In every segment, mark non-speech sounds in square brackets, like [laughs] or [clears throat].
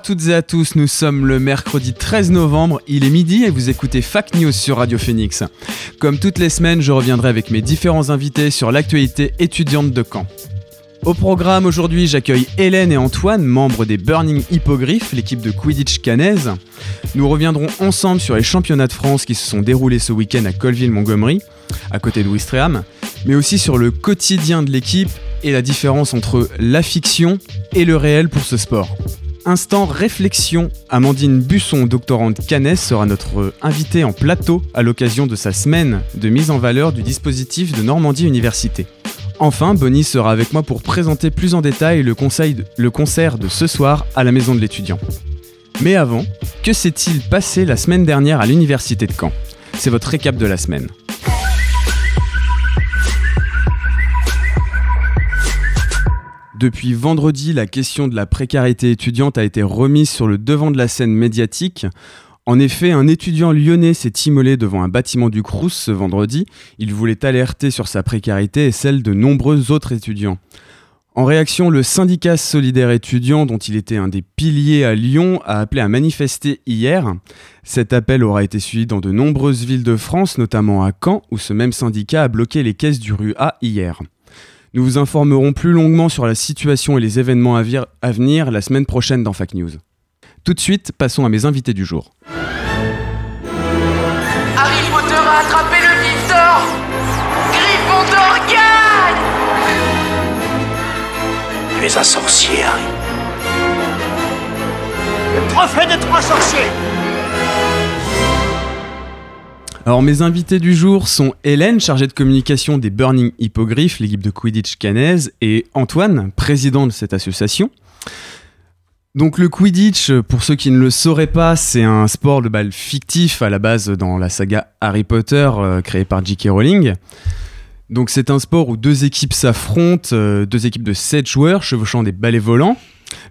Toutes et à tous, nous sommes le mercredi 13 novembre, il est midi et vous écoutez Fac News sur Radio Phoenix. Comme toutes les semaines, je reviendrai avec mes différents invités sur l'actualité étudiante de Caen. Au programme aujourd'hui, j'accueille Hélène et Antoine, membres des Burning Hippogriffs, l'équipe de Quidditch cannaise. Nous reviendrons ensemble sur les championnats de France qui se sont déroulés ce week-end à Colville-Montgomery, à côté de Ouistreham, mais aussi sur le quotidien de l'équipe et la différence entre la fiction et le réel pour ce sport. Instant réflexion, Amandine Busson, doctorante Cannes, sera notre invitée en plateau à l'occasion de sa semaine de mise en valeur du dispositif de Normandie Université. Enfin, Bonnie sera avec moi pour présenter plus en détail le, le concert de ce soir à la Maison de l'étudiant. Mais avant, que s'est-il passé la semaine dernière à l'Université de Caen? C'est votre récap de la semaine. Depuis vendredi, la question de la précarité étudiante a été remise sur le devant de la scène médiatique. En effet, un étudiant lyonnais s'est immolé devant un bâtiment du Crous ce vendredi. Il voulait alerter sur sa précarité et celle de nombreux autres étudiants. En réaction, le syndicat solidaire étudiant, dont il était un des piliers à Lyon, a appelé à manifester hier. Cet appel aura été suivi dans de nombreuses villes de France, notamment à Caen, où ce même syndicat a bloqué les caisses du rue A hier. Nous vous informerons plus longuement sur la situation et les événements à, vir- à venir la semaine prochaine dans Fac News. Tout de suite, passons à mes invités du jour. Harry Potter a attrapé le vif d'or Gryffondor gagne Tu es un sorcier, Harry. Le trophée des trois sorciers Alors mes invités du jour sont Hélène, chargée de communication des Burning Hippogriffs, l'équipe de Quidditch cannaise, et Antoine, président de cette association. Donc le Quidditch, pour ceux qui ne le sauraient pas, c'est un sport de balle fictif à la base dans la saga Harry Potter euh, créée par J.K. Rowling. Donc c'est un sport où deux équipes s'affrontent, euh, deux équipes de 7 joueurs chevauchant des balais volants.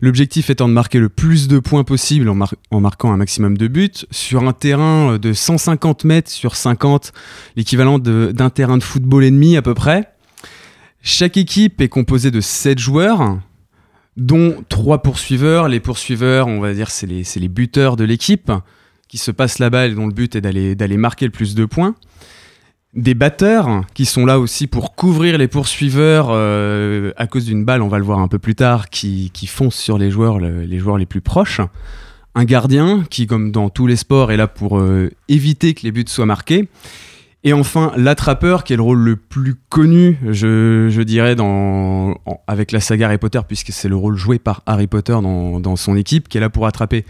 L'objectif étant de marquer le plus de points possible en, mar- en marquant un maximum de buts sur un terrain euh, de 150 mètres sur 50, l'équivalent d'un terrain de football ennemi à peu près. Chaque équipe est composée de 7 joueurs, dont 3 poursuiveurs. Les poursuiveurs, on va dire, c'est les, buteurs de l'équipe qui se passent la balle et dont le but est d'aller marquer le plus de points. Des batteurs qui sont là aussi pour couvrir les poursuiveurs euh, à cause d'une balle, on va le voir un peu plus tard, qui, fonce sur les joueurs, le- les joueurs les plus proches. Un gardien qui, comme dans tous les sports, est là pour euh, éviter que les buts soient marqués. Et enfin, l'attrapeur, qui est le rôle le plus connu, je, dirais, avec la saga Harry Potter, puisque c'est le rôle joué par Harry Potter dans, dans son équipe, qui est là pour attraper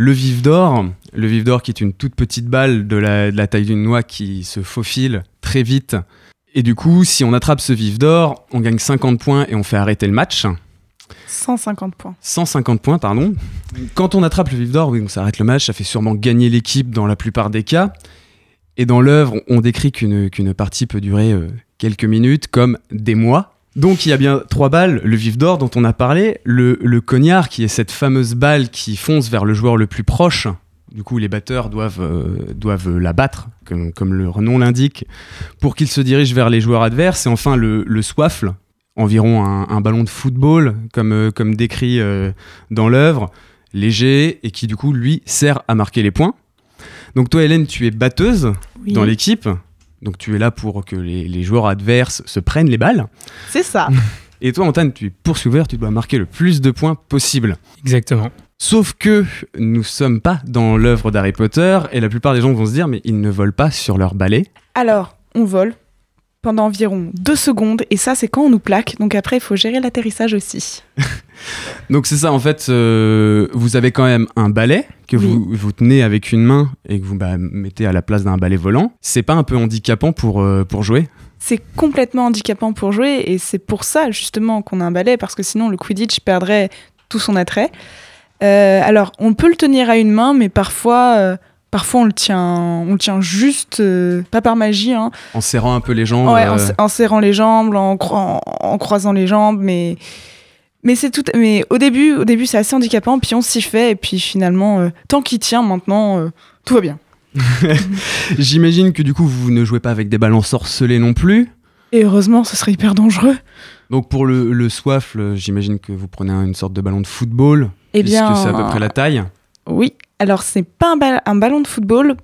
le vif d'or. Le vif d'or qui est une toute petite balle de la, de la taille d'une noix qui se faufile très vite. Et du coup, si on attrape ce vif d'or, on gagne 50 points et on fait arrêter le match. 150 points. 150 points, pardon. Quand on attrape le vif d'or, oui, on s'arrête le match, ça fait sûrement gagner l'équipe dans la plupart des cas. Et dans l'œuvre, on décrit qu'une qu'une partie peut durer euh, quelques minutes, comme des mois. Donc il y a bien trois balles, le vif d'or dont on a parlé, le, le cognard qui est cette fameuse balle qui fonce vers le joueur le plus proche. Du coup, les batteurs doivent, euh, doivent la battre, comme, comme le nom l'indique, pour qu'il se dirige vers les joueurs adverses. Et enfin, le, le soifle, environ un, un ballon de football, comme, euh, comme décrit euh, dans l'œuvre, léger, et qui du coup, lui, sert à marquer les points. Donc toi, Hélène, tu es batteuse Oui. dans l'équipe. Donc tu es là pour que les, les joueurs adverses se prennent les balles. C'est ça. [laughs] Et toi, Antoine, tu es poursuiveur, tu dois marquer le plus de points possible. Exactement. Sauf que nous sommes pas dans l'œuvre d'Harry Potter et la plupart des gens vont se dire mais ils ne volent pas sur leur balai. Alors, on vole pendant environ deux secondes et ça, c'est quand on nous plaque. Donc après, il faut gérer l'atterrissage aussi. [laughs] Donc c'est ça en fait, euh, vous avez quand même un balai que Oui. vous, vous tenez avec une main et que vous bah, mettez à la place d'un balai volant. C'est pas un peu handicapant pour, euh, pour jouer? C'est complètement handicapant pour jouer et c'est pour ça justement qu'on a un balai parce que sinon le Quidditch perdrait tout son attrait. Euh, alors on peut le tenir à une main, mais parfois, parfois on le tient, on le tient juste, euh, pas par magie, hein, En serrant un peu les jambes. Ouais, en, euh, en serrant les jambes, en, cro- en- en croisant les jambes, mais mais c'est tout. Mais au début, au début c'est assez handicapant, puis on s'y fait et puis finalement, euh, tant qu'il tient maintenant, tout va bien. [laughs] J'imagine que du coup, vous ne jouez pas avec des balles ensorcelées non plus. Et heureusement, ce serait hyper dangereux. Donc pour le, le soifle, j'imagine que vous prenez une sorte de ballon de football, Eh bien, puisque c'est à peu près la taille. Oui, alors c'est pas un, bal- un ballon de football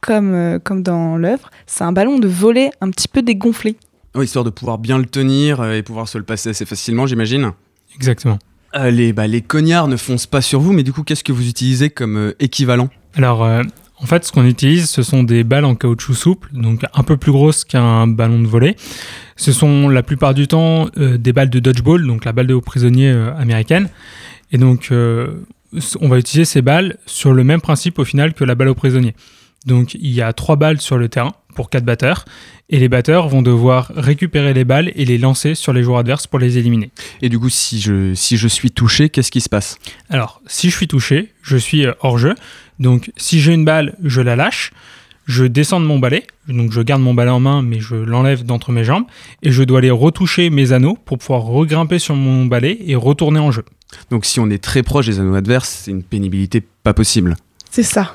comme, euh, comme dans l'œuvre, c'est un ballon de volet un petit peu dégonflé. Ouais, histoire de pouvoir bien le tenir euh, et pouvoir se le passer assez facilement, j'imagine. Exactement. Euh, les, bah, les cognards ne foncent pas sur vous, mais du coup, qu'est-ce que vous utilisez comme euh, équivalent? Alors, euh, en fait, ce qu'on utilise, ce sont des balles en caoutchouc souple, donc un peu plus grosses qu'un ballon de volet. Ce sont la plupart du temps euh, des balles de dodgeball, donc la balle de haut prisonnier euh, américaine. Et donc, euh, on va utiliser ces balles sur le même principe au final que la balle au prisonnier. Donc, il y a trois balles sur le terrain pour quatre batteurs, et les batteurs vont devoir récupérer les balles et les lancer sur les joueurs adverses pour les éliminer. Et du coup, si je, si je suis touché, qu'est-ce qui se passe? Alors, si je suis touché, je suis euh, hors jeu. Donc, si j'ai une balle, je la lâche. Je descends de mon balai. Donc, je garde mon balai en main, mais je l'enlève d'entre mes jambes. Et je dois aller retoucher mes anneaux pour pouvoir regrimper sur mon balai et retourner en jeu. Donc si on est très proche des anneaux adverses, c'est une pénibilité pas possible. C'est ça.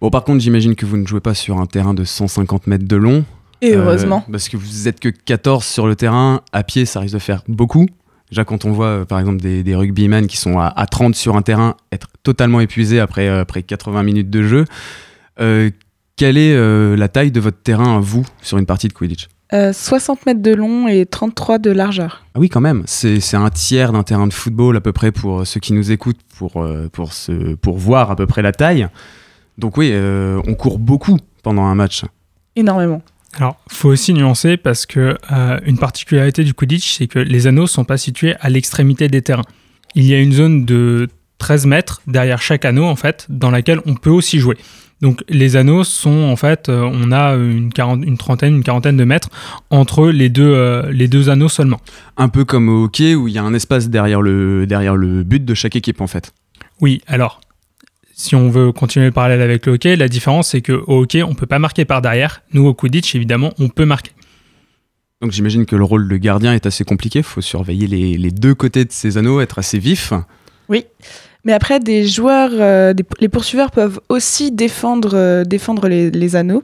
Bon, par contre, j'imagine que vous ne jouez pas sur un terrain de 150 mètres de long. Et Euh, heureusement. parce que vous êtes que 14 sur le terrain, à pied, ça risque de faire beaucoup. Déjà, quand on voit, euh, par exemple, des, des rugbymen qui sont à, à 30 sur un terrain, être totalement épuisés après, euh, après 80 minutes de jeu, euh, quelle est la taille de votre terrain, vous, sur une partie de Quidditch? Euh, 60 mètres de long et 33 de largeur. Ah oui, quand même. C'est un tiers d'un terrain de football à peu près pour euh, ceux qui nous écoutent, pour, euh, pour, se, pour voir à peu près la taille. Donc oui, euh, on court beaucoup pendant un match. Énormément. Alors, faut aussi nuancer parce que euh, une particularité du Quidditch, c'est que les anneaux sont pas situés à l'extrémité des terrains. Il y a une zone de 13 mètres derrière chaque anneau, en fait, dans laquelle on peut aussi jouer. Donc, les anneaux sont, en fait, euh, on a une, quarante- une trentaine, une quarantaine de mètres entre les deux, euh, les deux anneaux seulement. Un peu comme au hockey où il y a un espace derrière le, derrière le but de chaque équipe en fait. Oui, alors, si on veut continuer le parallèle avec le hockey, la différence, c'est qu'au hockey, on peut pas marquer par derrière. Nous, au Quidditch, évidemment, on peut marquer. Donc j'imagine que le rôle de gardien est assez compliqué. Il faut surveiller les, les deux côtés de ces anneaux, être assez vif. Oui. Mais après, des joueurs, euh, des- les poursuiveurs peuvent aussi défendre, euh, défendre les, les anneaux,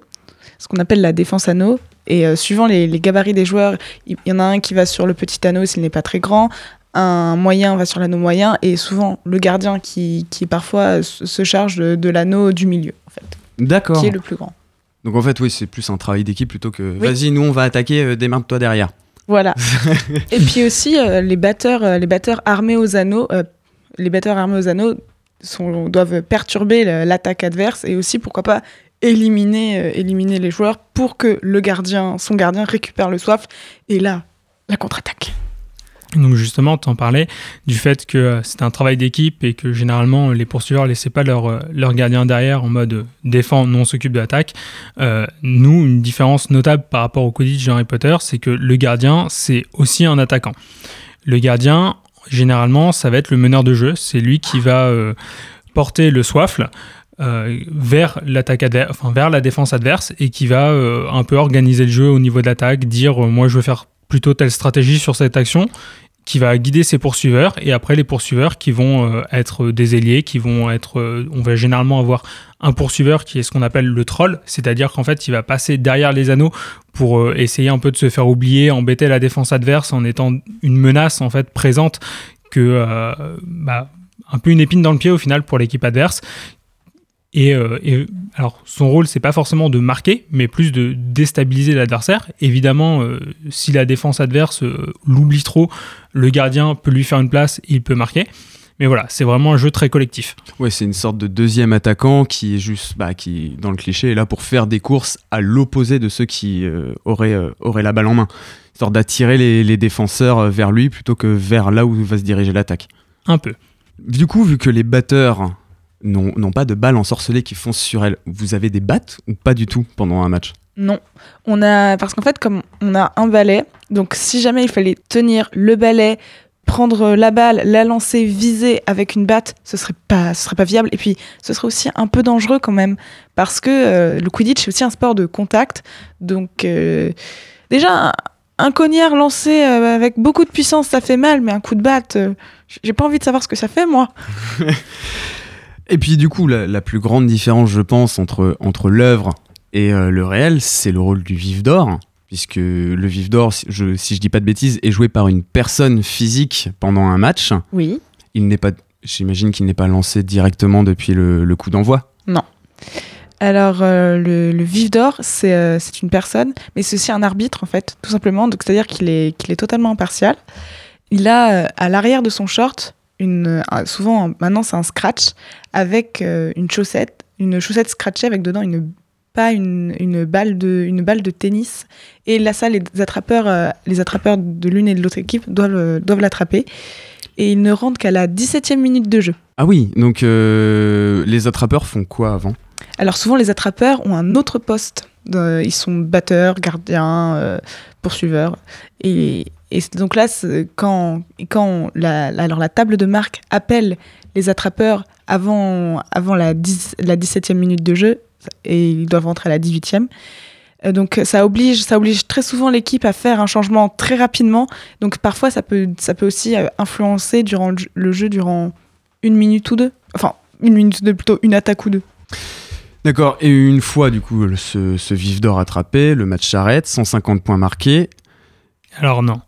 ce qu'on appelle la défense anneau. Et euh, suivant les, les gabarits des joueurs, il y en a un qui va sur le petit anneau s'il n'est pas très grand, un moyen va sur l'anneau moyen, et souvent le gardien qui, qui parfois se charge de, de l'anneau du milieu, en fait, D'accord. qui est le plus grand. Donc en fait, oui, c'est plus un travail d'équipe plutôt que Oui. vas-y, nous on va attaquer, démarre-toi derrière. Voilà. [laughs] et puis aussi, les, batteurs, les batteurs armés aux anneaux, les batteurs armés aux anneaux doivent perturber l'attaque adverse et aussi, pourquoi pas, éliminer, euh, éliminer les joueurs pour que le gardien, son gardien récupère le soif. Et là, la contre-attaque. Donc justement, tu en parlais du fait que euh, c'est un travail d'équipe et que généralement les poursuiveurs ne laissaient pas leur, euh, leur gardien derrière en mode défend, nous on s'occupe de l'attaque. Nous, une différence notable par rapport au Quidditch de Harry Potter, c'est que le gardien, c'est aussi un attaquant. Le gardien, généralement, ça va être le meneur de jeu. C'est lui qui va euh, porter le soifle euh, vers enfin, vers la défense adverse et qui va euh, un peu organiser le jeu au niveau de l'attaque, dire moi je veux faire plutôt telle stratégie sur cette action qui va guider ses poursuiveurs et après les poursuiveurs qui vont euh, être des ailiers qui vont être euh, on va généralement avoir un poursuiveur qui est ce qu'on appelle le troll c'est-à-dire qu'en fait il va passer derrière les anneaux pour euh, essayer un peu de se faire oublier embêter la défense adverse en étant une menace en fait présente que bah, un peu une épine dans le pied au final pour l'équipe adverse et, euh, et, alors, son rôle, c'est pas forcément de marquer, mais plus de déstabiliser l'adversaire. Évidemment, euh, si la défense adverse euh, l'oublie trop, le gardien peut lui faire une place il peut marquer. Mais voilà, c'est vraiment un jeu très collectif. Ouais, c'est une sorte de deuxième attaquant qui est juste, bah, qui dans le cliché est là pour faire des courses à l'opposé de ceux qui auraient, auraient la balle en main, histoire d'attirer les, les défenseurs vers lui plutôt que vers là où va se diriger l'attaque. Un peu. Du coup, vu que les batteurs n'ont pas de balles ensorcelées qui foncent sur elles, vous avez des battes ou pas du tout pendant un match? Non. On a, parce qu'en fait, comme on a un balai, donc si jamais il fallait tenir le balai, prendre la balle, la lancer, viser avec une batte, ce serait pas, ce serait pas viable. Et puis, ce serait aussi un peu dangereux quand même, parce que euh, le Quidditch c'est aussi un sport de contact. Donc, euh, déjà, un, un cognard lancé euh, avec beaucoup de puissance, ça fait mal, mais un coup de batte, j'ai pas envie de savoir ce que ça fait, moi. [laughs] Et puis du coup, la, la plus grande différence, je pense, entre, entre l'œuvre et euh, le réel, c'est le rôle du vif d'or. Puisque le vif d'or, si je, si je dis pas de bêtises, est joué par une personne physique pendant un match. Oui. Il n'est pas, j'imagine qu'il n'est pas lancé directement depuis le, le coup d'envoi. Alors, euh, le, le vif d'or, c'est euh, une personne, mais c'est aussi un arbitre, en fait, tout simplement. Donc, c'est-à-dire qu'il est, qu'il est totalement impartial. Il a euh, à l'arrière de son short, une, euh, souvent, maintenant, c'est un scratch, avec euh, une chaussette, une chaussette scratchée avec dedans une pas une, une balle de une balle de tennis et là ça les attrapeurs euh, les attrapeurs de l'une et de l'autre équipe doivent euh, doivent l'attraper et ils ne rentrent qu'à la 17e minute de jeu. Ah oui, donc euh, les attrapeurs font quoi avant? Alors souvent les attrapeurs ont un autre poste. Ils sont batteurs, gardiens, poursuiveurs. Et, et donc là, quand, quand la, alors la table de marque appelle les attrapeurs avant, avant la, 10 la 17e minute de jeu, et ils doivent rentrer à la 18e. Euh, Donc ça oblige, ça oblige très souvent l'équipe à faire un changement très rapidement. Donc parfois ça peut, ça peut aussi euh, influencer durant le jeu- durant une minute ou deux. Enfin, une minute ou deux, plutôt une attaque ou deux. D'accord, et une fois du coup ce, ce vif d'or attrapé, le match s'arrête, 150 points marqués. Alors non.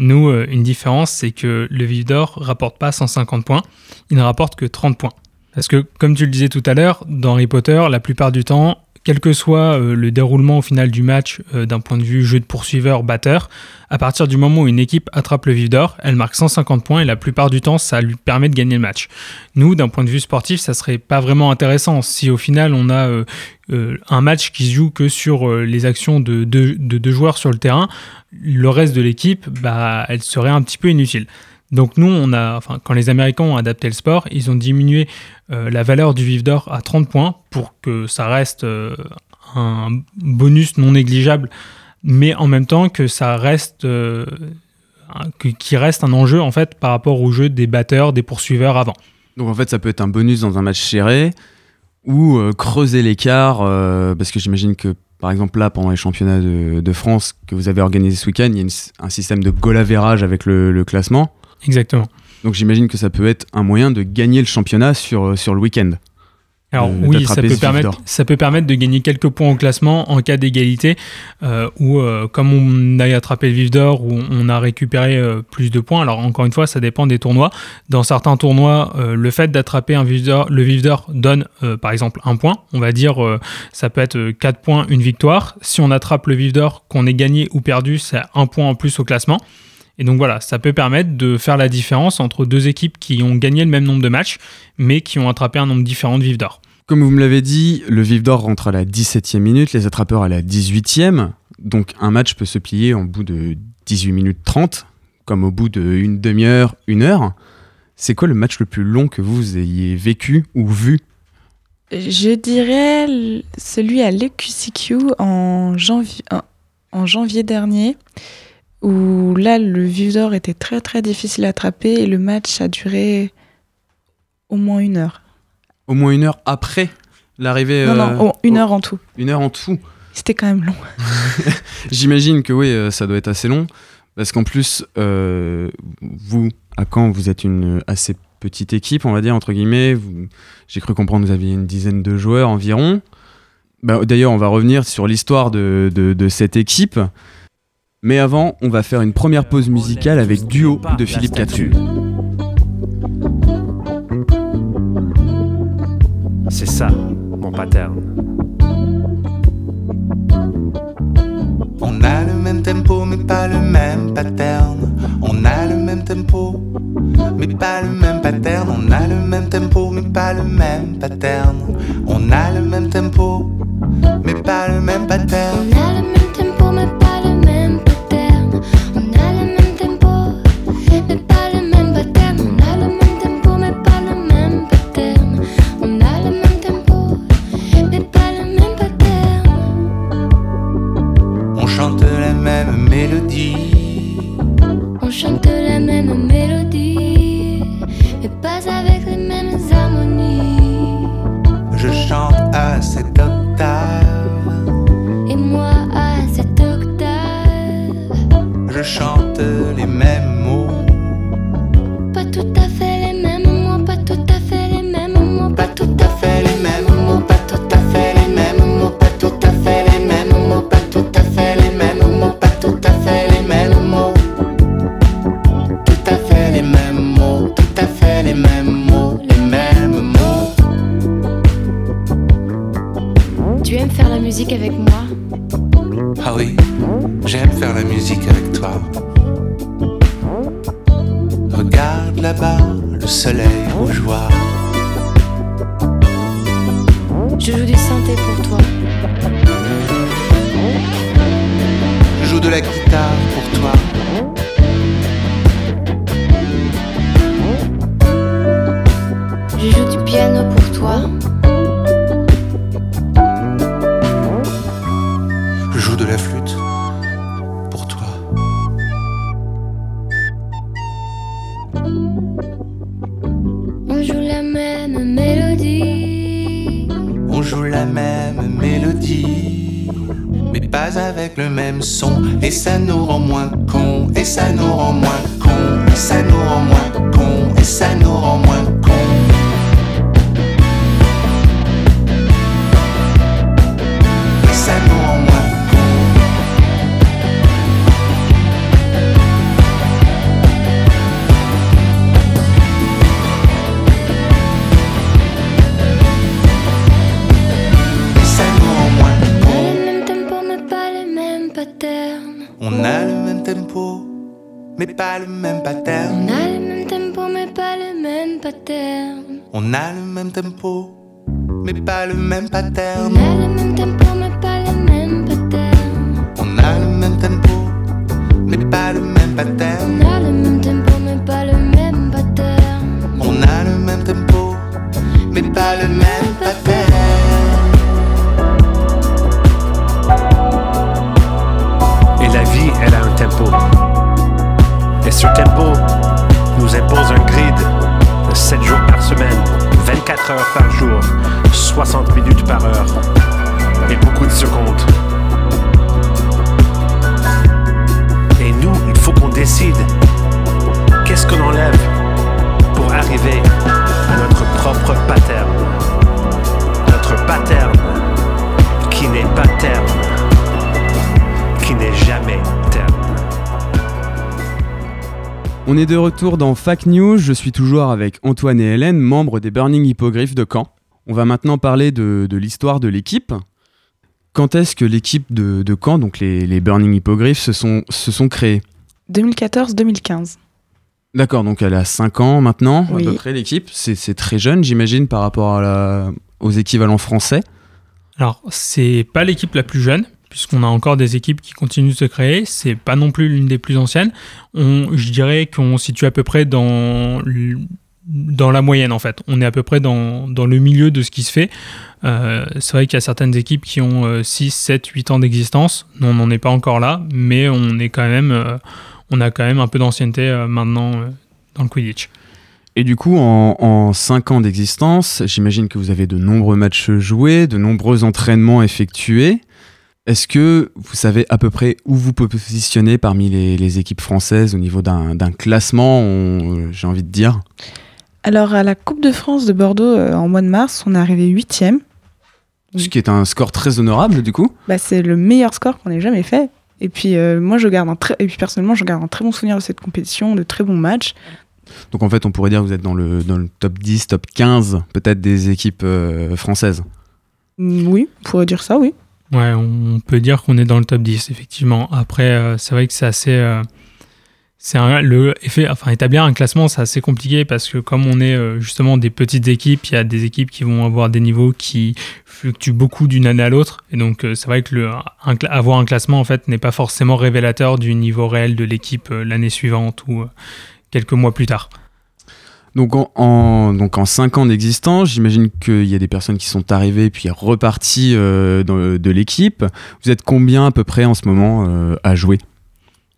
Nous, euh, une différence, c'est que le vif d'or rapporte pas 150 points, il ne rapporte que 30 points. Parce que, comme tu le disais tout à l'heure, dans Harry Potter, la plupart du temps, quel que soit euh, le déroulement au final du match euh, d'un point de vue jeu de poursuiveur-batteur, à partir du moment où une équipe attrape le vif d'or, elle marque 150 points et la plupart du temps, ça lui permet de gagner le match. Nous, d'un point de vue sportif, ça serait pas vraiment intéressant si au final on a euh, un match qui se joue que sur les actions de deux de deux joueurs sur le terrain, le reste de l'équipe, bah, elle serait un petit peu inutile. Donc nous, on a, enfin, quand les Américains ont adapté le sport, ils ont diminué euh, la valeur du vif d'or à 30 points pour que ça reste euh, un bonus non négligeable, mais en même temps que ça reste, euh, reste un enjeu en fait par rapport au jeu des batteurs, des poursuiveurs avant. Donc en fait ça peut être un bonus dans un match serré ou creuser l'écart, parce que j'imagine que par exemple là pendant les championnats de, France que vous avez organisé ce week-end, il y a un système de goal avec le classement. Exactement. Donc j'imagine que ça peut être un moyen de gagner le championnat sur, sur le week-end. Alors Euh, oui, ça peut, permettre, d'or. ça peut permettre de gagner quelques points au classement en cas d'égalité, euh, ou euh, comme on a attrapé le vif d'or, où on a récupéré euh, plus de points. Alors encore une fois, ça dépend des tournois. Dans certains tournois, euh, le fait d'attraper un vif d'or, le vif d'or donne euh, par exemple un point. On va dire, euh, ça peut être 4 points, une victoire. Si on attrape le vif d'or, qu'on ait gagné ou perdu, c'est un point en plus au classement. Et donc voilà, ça peut permettre de faire la différence entre deux équipes qui ont gagné le même nombre de matchs, mais qui ont attrapé un nombre différent de vifs d'or. Comme vous me l'avez dit, le vif d'or rentre à la 17e minute, les attrapeurs à la 18e. Donc un match peut se plier en bout de 18 minutes 30, comme au bout d'une demi-heure, une heure. C'est quoi le match le plus long que vous ayez vécu ou vu? Je dirais celui à l'EQCQ en janvier, en, en janvier dernier, où là, le vif d'or était très très difficile à attraper et le match a duré au moins une heure. Au moins une heure après l'arrivée non, euh, non, oh, une heure en tout. Une heure en tout. C'était quand même long. [laughs] J'imagine que oui, euh, ça doit être assez long. Parce qu'en plus, euh, vous, à Caen, vous êtes une assez petite équipe, on va dire, entre guillemets. J'ai cru comprendre que vous aviez une dizaine de joueurs environ. Bah, D'ailleurs, on va revenir sur l'histoire de, de- de cette équipe. Mais avant, on va faire une première pause musicale avec Duo de Philippe Catru. C'est ça, mon pattern. On a le même tempo mais pas le même pattern. On a le même tempo mais pas le même pattern. On a le même tempo mais pas le même pattern. On a le même tempo mais pas le même pattern. Pour toi. Je joue du piano pour toi. Je joue de la flûte pour toi. On joue la même mélodie. On joue la même mélodie, mais pas avec le même son. Et ça nous rend moins con, et ça nous rend moins con, et ça nous rend moins con, et ça nous rend moins On est de retour dans Fac News. Je suis toujours avec Antoine et Hélène, membres des Burning Hippogriffs de Caen. On va maintenant parler de, l'histoire de l'équipe. Quand est-ce que l'équipe de, de Caen, donc les, les Burning Hippogriffs, se sont, se sont créés 2014-2015. D'accord, donc elle a 5 ans maintenant, Oui. à peu près, l'équipe. C'est c'est très jeune, j'imagine, par rapport à la- aux équivalents français. Alors, c'est pas l'équipe la plus jeune, puisqu'on a encore des équipes qui continuent de se créer. C'est pas non plus l'une des plus anciennes. On, je dirais qu'on situe à peu près dans, dans la moyenne, en fait. On est à peu près dans, dans le milieu de ce qui se fait. Euh, c'est vrai qu'il y a certaines équipes qui ont euh, 6, 7, 8 ans d'existence. Nous, on n'en est pas encore là, mais on est quand même, euh, on a quand même un peu d'ancienneté euh, maintenant dans le Quidditch. Et du coup, en, 5 ans d'existence, j'imagine que vous avez de nombreux matchs joués, de nombreux entraînements effectués. Est-ce que vous savez à peu près où vous pouvez positionner parmi les, les équipes françaises au niveau d'un classement, on- j'ai envie de dire? Alors, à la Coupe de France de Bordeaux, euh, en mois de mars, on est arrivé huitième. Ce qui est un score très honorable, du coup. Bah, c'est le meilleur score qu'on ait jamais fait. Et puis, euh, moi, je garde un très... Et puis, personnellement, je garde un très bon souvenir de cette compétition, de très bons matchs. Donc en fait, on pourrait dire que vous êtes dans le, dans le top 10, top 15 peut-être des équipes euh, françaises. Mm, Oui, on pourrait dire ça, oui. Ouais, on peut dire qu'on est dans le top 10, effectivement. Après, euh, c'est vrai que c'est assez. euh, c'est le effet, enfin, établir un classement, c'est assez compliqué parce que comme on est euh, justement des petites équipes, il y a des équipes qui vont avoir des niveaux qui fluctuent beaucoup d'une année à l'autre. Et donc, euh, c'est vrai que le, un avoir un classement, en fait, n'est pas forcément révélateur du niveau réel de l'équipe euh, l'année suivante ou euh, quelques mois plus tard. Donc en, en- donc en 5 ans d'existence, j'imagine qu'il y a des personnes qui sont arrivées puis reparties euh, dans- de l'équipe. Vous êtes combien à peu près en ce moment euh, à jouer?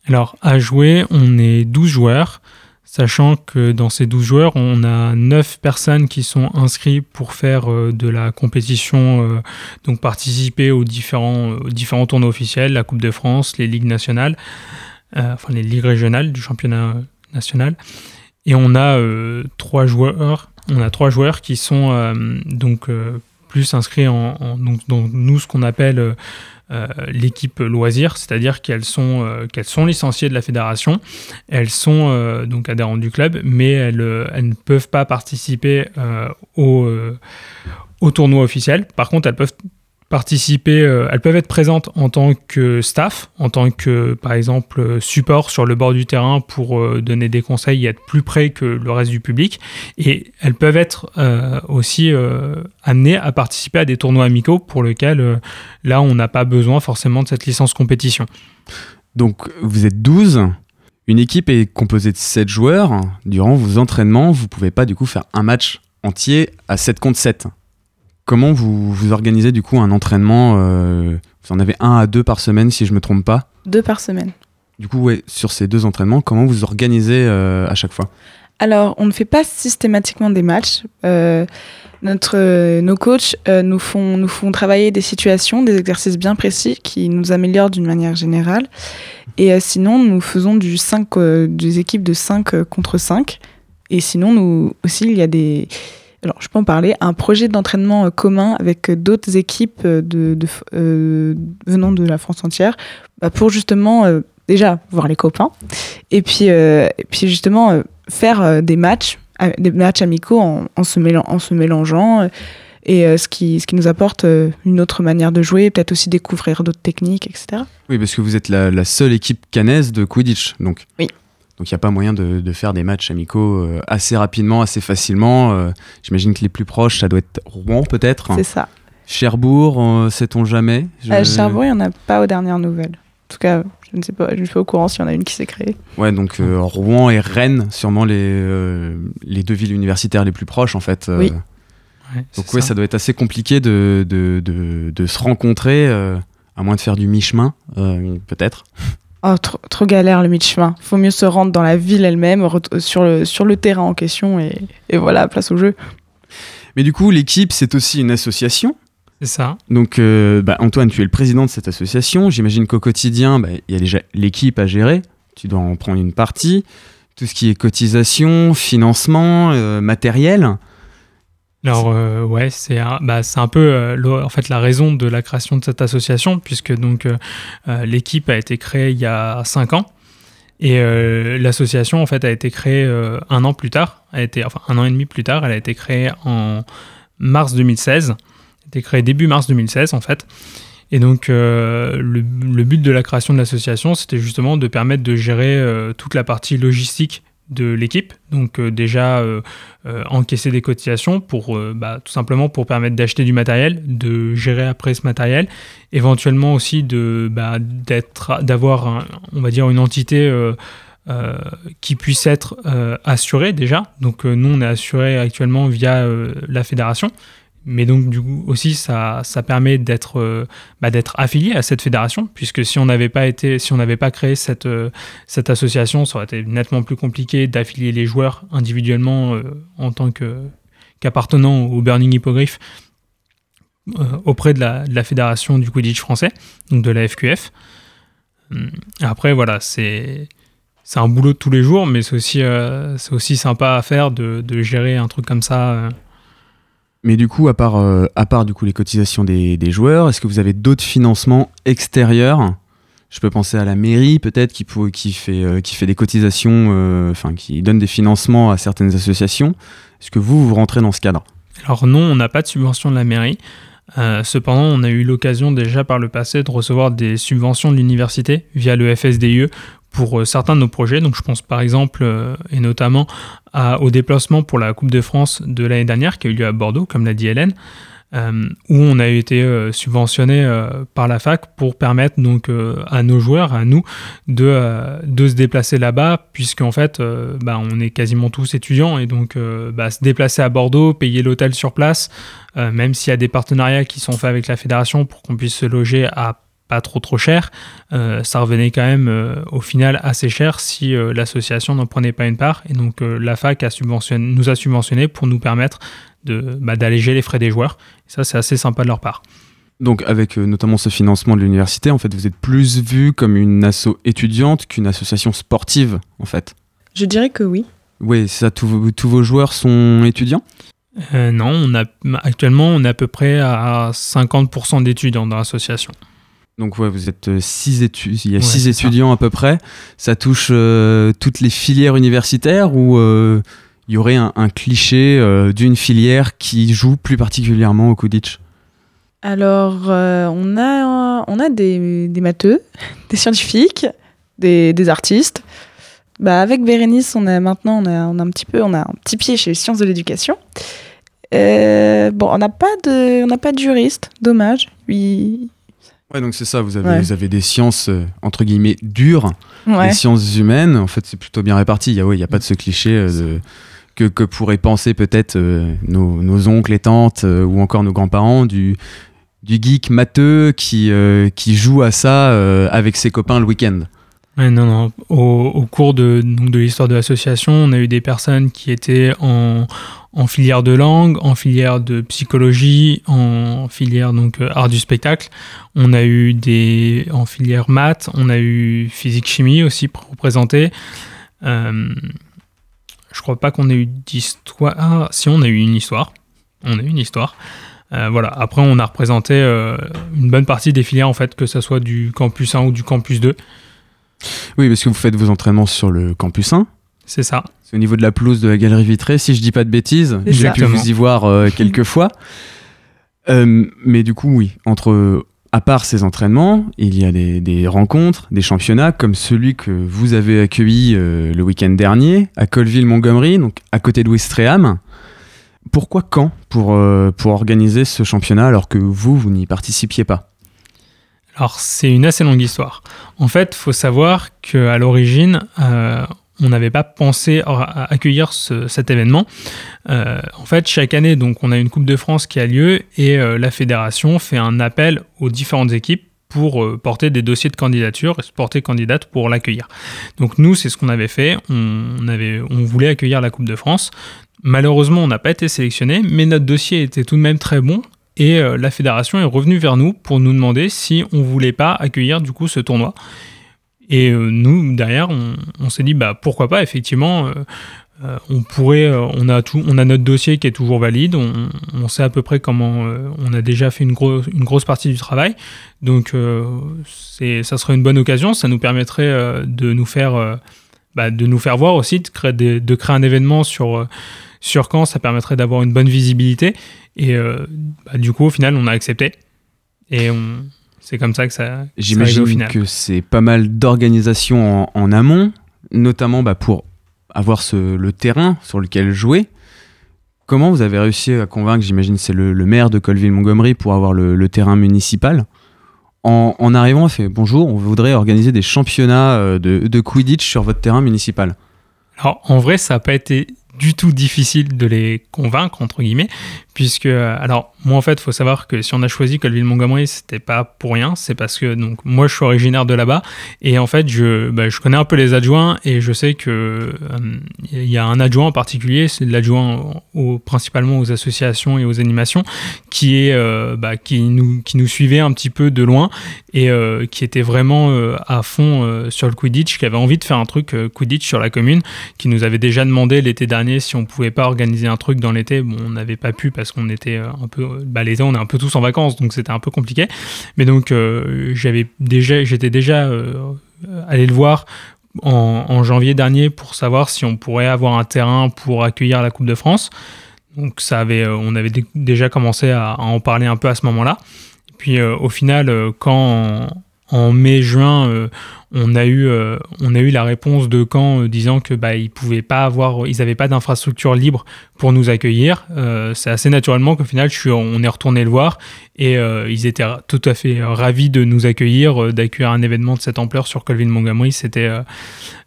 Alors, à jouer, on est 12 joueurs, sachant que dans ces 12 joueurs, on a 9 personnes qui sont inscrites pour faire euh, de la compétition, euh, donc participer aux différents, aux différents tournois officiels, la Coupe de France, les ligues nationales, euh, enfin les ligues régionales du championnat euh, national. Et on a euh, trois joueurs, on a trois joueurs qui sont euh, donc euh, plus inscrits en, donc, dans nous ce qu'on appelle l'équipe loisir, c'est-à-dire qu'elles sont, qu'elles sont licenciées de la fédération, elles sont donc adhérentes du club, mais elles, elles ne peuvent pas participer au tournoi officiel. Par contre, elles peuvent participer, euh, elles peuvent être présentes en tant que staff, en tant que par exemple support sur le bord du terrain pour euh, donner des conseils et être plus près que le reste du public. Et elles peuvent être euh, aussi amenées à participer à des tournois amicaux pour lesquels là on n'a pas besoin forcément de cette licence compétition. Donc vous êtes 12. Une équipe est composée de 7 joueurs. Durant vos entraînements, vous pouvez pas du coup faire un match entier à 7 contre 7. Comment vous, vous organisez du coup un entraînement euh, Vous en avez un à deux par semaine si je me trompe pas. Deux par semaine. Du coup, ouais, sur ces deux entraînements, comment vous organisez euh, à chaque fois? Alors, on ne fait pas systématiquement des matchs. Euh, notre, nos coachs nous, font, nous font travailler des situations, des exercices bien précis qui nous améliorent d'une manière générale. Et sinon, nous faisons du 5, des équipes de 5 contre 5. Et sinon, nous aussi, il y a des. Alors, je peux en parler. Un projet d'entraînement euh, commun avec euh, d'autres équipes euh, de, de, euh, venant de la France entière bah, pour justement, euh, déjà, voir les copains. Et puis, euh, et puis justement, faire des matchs, des matchs amicaux en, en se, mélan- en se mélangeant. et ce, qui, ce qui nous apporte une autre manière de jouer, peut-être aussi découvrir d'autres techniques, etc. Oui, parce que vous êtes la, la seule équipe canaise de Quidditch, donc. Oui. Donc il n'y a pas moyen de, de faire des matchs amicaux euh, assez rapidement, assez facilement. euh, J'imagine que les plus proches, ça doit être Rouen peut-être. C'est ça. Cherbourg, euh, sait-on jamais? Je- À Cherbourg, il n'y en a pas aux dernières nouvelles. En tout cas, je ne sais pas, je ne suis pas au courant s'il y en a une qui s'est créée. Ouais, donc euh, Rouen et Rennes, sûrement les, euh, les deux villes universitaires les plus proches en fait. euh. Oui. Ouais, Donc ouais, ça. ça doit être assez compliqué de, de, de, de se rencontrer, euh, à moins de faire du mi-chemin, euh, peut-être. Oh, trop, trop galère le mi-chemin. Faut mieux se rendre dans la ville elle-même, ret- sur le, sur le terrain en question, et, et voilà, place au jeu. Mais du coup, l'équipe, c'est aussi une association. C'est ça. Donc, euh, bah, Antoine, tu es le président de cette association. J'imagine qu'au quotidien, bah, il y a déjà l'équipe à gérer. Tu dois en prendre une partie. Tout ce qui est cotisation, financement, euh, matériel. Alors euh, ouais, c'est un, bah, c'est un peu euh, en fait la raison de la création de cette association puisque donc euh, euh, l'équipe a été créée il y a cinq ans. Et l'association en fait a été créée un an plus tard, a été enfin un an et demi plus tard, elle a été créée en mars 2016, elle a été créée début mars 2016 en fait. Et donc le, le but de la création de l'association, c'était justement de permettre de gérer toute la partie logistique de l'équipe. Donc euh, déjà euh, euh, encaisser des cotisations pour bah, tout simplement permettre d'acheter du matériel, de gérer après ce matériel, éventuellement aussi bah, d'avoir on va dire une entité qui puisse être assurée déjà. Donc nous on est assuré actuellement via la fédération. Mais donc du coup aussi ça, ça permet d'être euh, bah, d'être affilié à cette fédération puisque si on n'avait pas si pas créé cette euh, cette association ça aurait été nettement plus compliqué d'affilier les joueurs individuellement euh, en tant que qu'appartenant au Burning Hippogriff euh, auprès de la, fédération du Quidditch français donc de la FQF Hum, après voilà c'est c'est un boulot de tous les jours mais c'est aussi c'est aussi sympa à faire de, de gérer un truc comme ça. Mais du coup, à part, euh, à part du coup, les cotisations des, joueurs, est-ce que vous avez d'autres financements extérieurs? Je peux penser à la mairie, peut-être, qui, fait, euh, qui fait des cotisations, euh, enfin, qui donne des financements à certaines associations. Est-ce que vous, vous rentrez dans ce cadre? Alors non, on n'a pas de subvention de la mairie. Cependant, on a eu l'occasion déjà par le passé de recevoir des subventions de l'université via le FSDIE pour euh, certains de nos projets. Donc je pense par exemple euh, et notamment au déplacement pour la Coupe de France de l'année dernière qui a eu lieu à Bordeaux, comme l'a dit Hélène. euh, où on a été subventionné par la fac pour permettre donc à nos joueurs, à nous, de, se déplacer là-bas, puisqu'en fait, bah, on est quasiment tous étudiants, et donc bah, se déplacer à Bordeaux, payer l'hôtel sur place, même s'il y a des partenariats qui sont faits avec la fédération pour qu'on puisse se loger à pas trop trop cher, euh, ça revenait quand même euh, au final assez cher si euh, l'association n'en prenait pas une part. Et donc euh, la fac a subventionné, nous a subventionné pour nous permettre de, bah, d'alléger les frais des joueurs. Et ça, c'est assez sympa de leur part. Donc avec euh, notamment ce financement de l'université, en fait, vous êtes plus vu comme une asso étudiante qu'une association sportive, en fait. Je dirais que oui. Oui, c'est ça, tous vos, tous vos joueurs sont étudiants? Euh, non, on a, actuellement, on est à peu près à 50% d'étudiants dans l'association. Donc ouais, vous êtes euh, six étudiants, il y a Ouais, six ça. étudiants à peu près. Ça touche euh, toutes les filières universitaires ou euh, il y aurait un, un cliché euh, d'une filière qui joue plus particulièrement au Quidditch? Alors, euh, on a, on a des, des matheux, [laughs] des scientifiques, des, des artistes. Bah, avec Bérénice, on a maintenant on a, on a un petit peu, on a un petit pied chez les sciences de l'éducation. Euh, bon, on n'a pas de, on n'a pas de juriste, dommage. Lui, Ouais, donc c'est ça, vous avez, Ouais. vous avez des sciences euh, entre guillemets dures, ouais. les sciences humaines. En fait, c'est plutôt bien réparti. Il y a, ouais, il y a pas de ce cliché euh, de- que, que pourraient penser peut-être euh, nos, nos oncles et tantes ou encore nos grands-parents du, du geek matheux qui, qui joue à ça avec ses copains le week-end. Non, non. Au, cours de, de l'histoire de l'association, on a eu des personnes qui étaient en, filière de langue, en filière de psychologie, en filière donc euh, art du spectacle. On a eu des en filière maths, on a eu physique chimie aussi pour représenter. Euh, je crois pas qu'on ait eu d'histoire. Ah, si on a eu une histoire, on a eu une histoire. Euh, voilà. Après, on a représenté euh, une bonne partie des filières en fait, que ce soit du campus 1 ou du campus 2. Oui, parce que vous faites vos entraînements sur le campus 1. C'est ça. C'est au niveau de la pelouse de la galerie vitrée, si je dis pas de bêtises. J'ai pu vous y voir euh, [laughs] quelques fois. Euh, mais du coup, oui, entre à part ces entraînements, il y a des, des rencontres, des championnats comme celui que vous avez accueilli euh, le week-end dernier à Colville-Montgomery, donc à côté de Ouistreham. Pourquoi quand pour, pour organiser ce championnat alors que vous, vous n'y participiez pas? Alors, c'est une assez longue histoire. En fait, faut savoir qu'à l'origine, euh, on n'avait pas pensé à accueillir ce- cet événement. Euh, en fait, chaque année, donc, on a une Coupe de France qui a lieu et euh, la fédération fait un appel aux différentes équipes pour porter des dossiers de candidature et se porter candidate pour l'accueillir. Donc nous, c'est ce qu'on avait fait. On, on voulait accueillir la Coupe de France. Malheureusement, on n'a pas été sélectionné, mais notre dossier était tout de même très bon et euh, la fédération est revenue vers nous pour nous demander si on voulait pas accueillir du coup ce tournoi. Et euh, nous derrière, on, s'est dit bah pourquoi pas effectivement. euh, on pourrait, on a tout, on a notre dossier qui est toujours valide. On, sait à peu près comment. on a déjà fait une, gros- une grosse partie du travail, donc c'est, ça serait une bonne occasion. Ça nous permettrait de nous faire, bah, de nous faire voir aussi, de créer, un événement sur sur Caen. Ça permettrait d'avoir une bonne visibilité. Et euh, bah, du coup, au final, on a accepté. Et on- c'est comme ça que ça, J'imagine que c'est pas mal d'organisation en, en amont, notamment bah, pour avoir ce- le terrain sur lequel jouer. Comment vous avez réussi à convaincre, j'imagine c'est le, le maire de Colville-Montgomery pour avoir le, le terrain municipal en, en arrivant, on fait bonjour, on voudrait organiser des championnats euh, de, de Quidditch sur votre terrain municipal. Alors, en vrai, ça n'a pas été du tout difficile de les convaincre, entre guillemets, puisque, euh, alors, moi, en fait, il faut savoir que si on a choisi Colville-Montgomery, c'était pas pour rien, c'est parce que, donc, moi, je suis originaire de là-bas, et en fait, je, bah, je connais un peu les adjoints, et je sais que euh, il y a un adjoint en particulier, c'est l'adjoint au- principalement aux associations et aux animations, qui est, euh, bah, qui nous, qui nous suivait un petit peu de loin, et qui était vraiment à fond sur le Quidditch, qui avait envie de faire un truc Quidditch sur la commune, qui nous avait déjà demandé l'été dernier si on pouvait pas organiser un truc dans l'été. Bon, on n'avait pas pu parce qu'on était euh, un peu, bah, l'été on est un peu tous en vacances, donc c'était un peu compliqué. Mais donc euh, j'avais déjà, j'étais déjà euh, allé le voir en, janvier dernier pour savoir si on pourrait avoir un terrain pour accueillir la Coupe de France. Donc ça avait, euh, on avait dé- déjà commencé à, en parler un peu à ce moment-là. Puis euh, au final, euh, quand en, mai-juin, euh, on a eu euh, on a eu la réponse de Caen euh, disant que bah ils pouvaient pas avoir, ils pas d'infrastructure libre pour nous accueillir. C'est assez naturellement qu'au final, on est retourné le voir et ils étaient tout à fait ravis de nous accueillir, d'accueillir un événement de cette ampleur sur Colville Montgomery. C'était,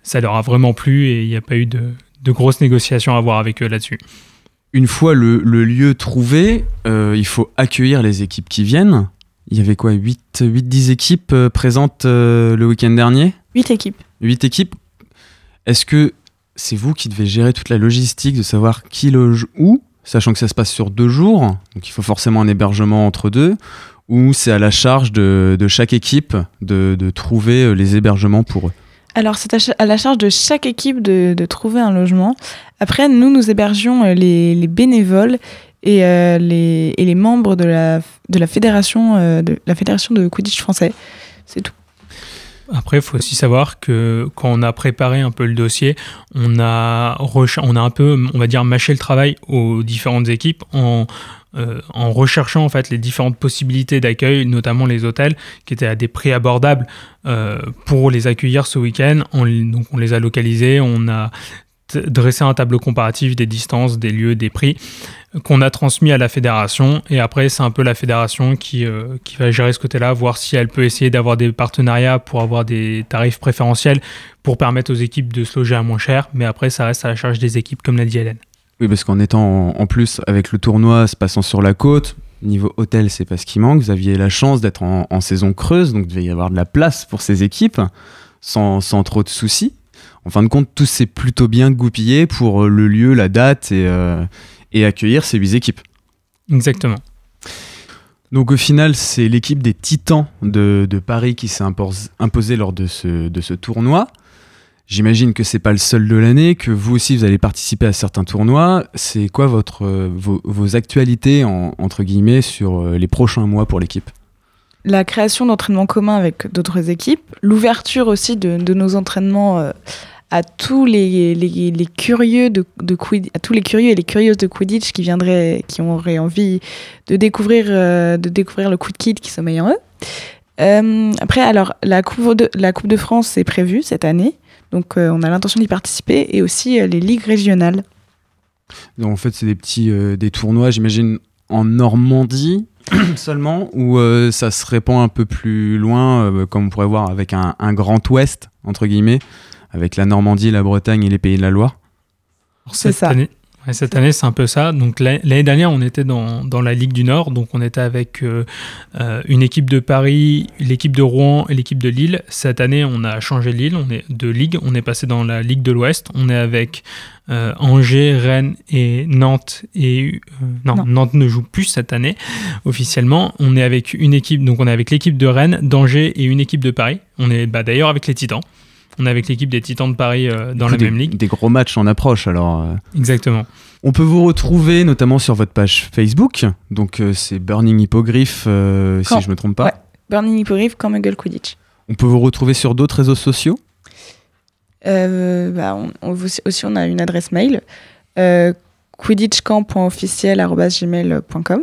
ça leur a vraiment plu et il n'y a pas eu de, de grosses négociations à avoir avec eux là-dessus. Une fois le, lieu trouvé, il faut accueillir les équipes qui viennent. Il y avait quoi 8-10 équipes euh, présentes euh, le week-end dernier? 8 équipes. 8 équipes. Est-ce que c'est vous qui devez gérer toute la logistique de savoir qui loge où, sachant que ça se passe sur deux jours, donc il faut forcément un hébergement entre deux, ou c'est à la charge de, de chaque équipe de, de trouver euh, les hébergements pour eux? Alors, c'est à, la charge de chaque équipe de, de trouver un logement. Après, nous, nous hébergions les, les bénévoles et, euh, les, et les membres de la, fédération euh, de la fédération de Quidditch français. C'est tout. Après, il faut aussi savoir que quand on a préparé un peu le dossier, on a, on a un peu, on va dire, mâché le travail aux différentes équipes en, euh, en recherchant en fait les différentes possibilités d'accueil, notamment les hôtels, qui étaient à des prix abordables pour les accueillir ce week-end. On, donc on les a localisés, on a dressé un tableau comparatif des distances, des lieux, des prix qu'on a transmis à la fédération et après c'est un peu la fédération qui, euh, qui va gérer ce côté-là, voir si elle peut essayer d'avoir des partenariats pour avoir des tarifs préférentiels pour permettre aux équipes de se loger à moins cher, mais après ça reste à la charge des équipes comme l'a dit Hélène. Oui, parce qu'en étant en, plus avec le tournoi se passant sur la côte, niveau hôtel, c'est pas ce qui manque. Vous aviez la chance d'être en, en saison creuse, donc il devait y avoir de la place pour ces équipes sans, sans trop de soucis. En fin de compte, tout s'est plutôt bien goupillé pour euh, le lieu, la date et, euh, et accueillir ces huit équipes. Exactement. Donc au final, c'est l'équipe des Titans de, de Paris qui s'est impos- imposée lors de ce, de ce tournoi. J'imagine que c'est pas le seul de l'année, que vous aussi vous allez participer à certains tournois. C'est quoi votre, euh, vos, vos actualités en- entre guillemets sur les prochains mois pour l'équipe? La création d'entraînements communs avec d'autres équipes, l'ouverture aussi de, de nos entraînements euh, à tous les, les, curieux de, de à tous les curieux et les curieuses de Quidditch qui viendraient, qui auraient envie de découvrir, euh, de découvrir le coup de kid qui sommeille en eux. Euh, après, alors la coupe de, la coupe de France est prévue cette année, donc euh, on a l'intention d'y participer et aussi euh, les ligues régionales. Donc, En fait, c'est des petits des tournois, j'imagine, en Normandie [coughs] seulement, ou ça se répand un peu plus loin, comme on pourrait voir avec un, un grand ouest, entre guillemets, avec la Normandie, la Bretagne et les Pays de la Loire. Cette ça. Année, ouais, cette année, c'est un peu ça. Donc l'année dernière, on était dans, dans la Ligue du Nord. Donc on était avec euh, euh, une équipe de Paris, l'équipe de Rouen et l'équipe de Lille. Cette année, on a changé de Lille, on est de Ligue. On est passé dans la Ligue de l'Ouest. On est avec euh, Angers, Rennes et Nantes. Et euh, non, Non. Nantes ne joue plus cette année officiellement. On est avec une équipe. Donc on est avec l'équipe de Rennes, d'Angers et une équipe de Paris. On est bah, d'ailleurs avec les Titans. On est avec l'équipe des Titans de Paris euh, dans la des, même ligue. Des gros matchs en approche, alors. euh. Exactement. On peut vous retrouver notamment sur votre page Facebook, donc euh, c'est Burning Hippogriff, euh, si je me trompe pas. Ouais. Burning Hippogriff, quand Muggle Quidditch. On peut vous retrouver sur d'autres réseaux sociaux? Euh, bah, on, on- aussi, on a une adresse mail euh, quidditchcamp.officiel.gmail.com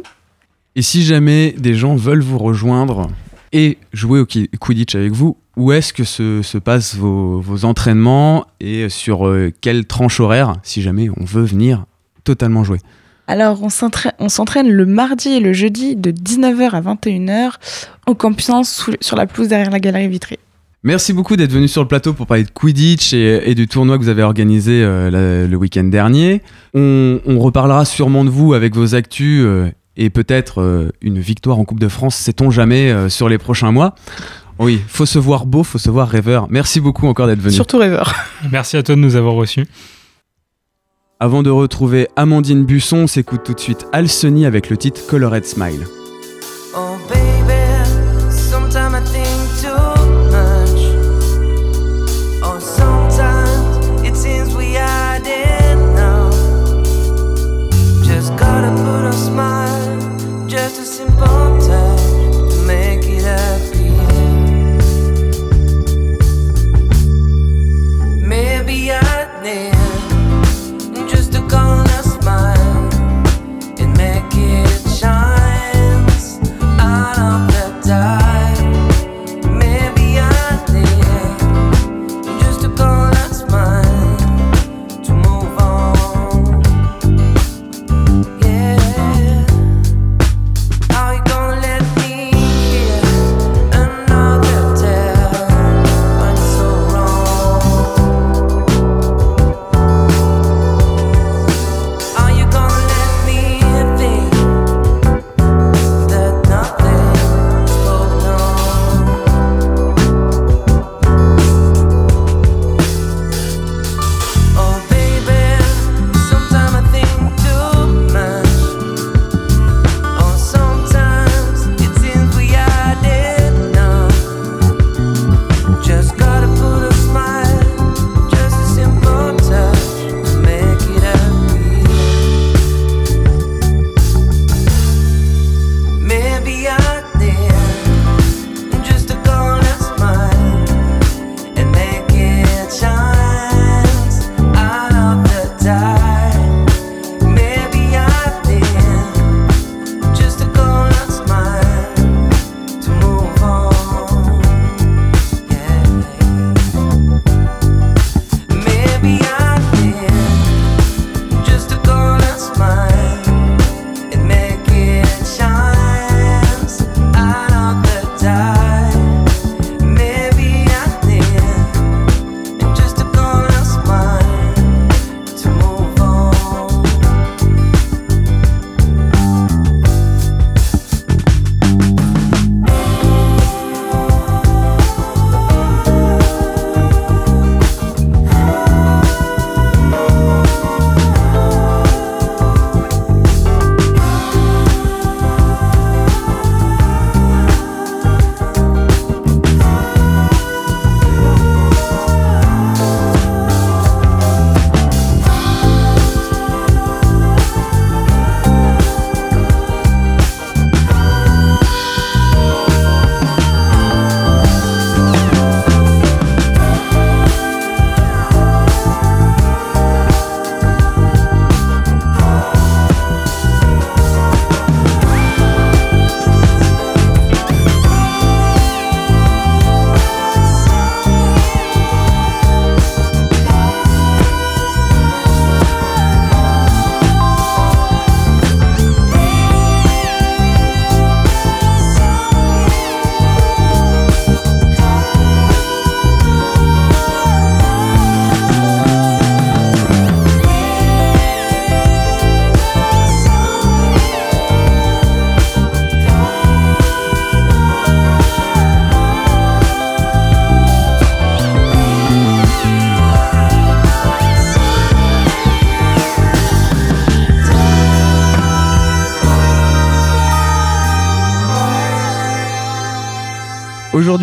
Et si jamais des gens veulent vous rejoindre et jouer au Quidditch avec vous, où est-ce que se, se passent vos, vos entraînements et sur euh, quelle tranche horaire, si jamais on veut venir totalement jouer? Alors, on s'entraîne le mardi et le jeudi de 19h à 21h au campus sous- sur la pelouse derrière la galerie vitrée. Merci beaucoup d'être venu sur le plateau pour parler de Quidditch et, et du tournoi que vous avez organisé euh, la- le week-end dernier. On, on reparlera sûrement de vous avec vos actus euh, et peut-être euh, une victoire en Coupe de France, sait-on jamais, sur les prochains mois. Oui, faut se voir beau, faut se voir rêveur. Merci beaucoup encore d'être venu. Surtout rêveur. Merci à toi de nous avoir reçus. Avant de retrouver Amandine Busson, on s'écoute tout de suite Alceny avec le titre Colored Smile.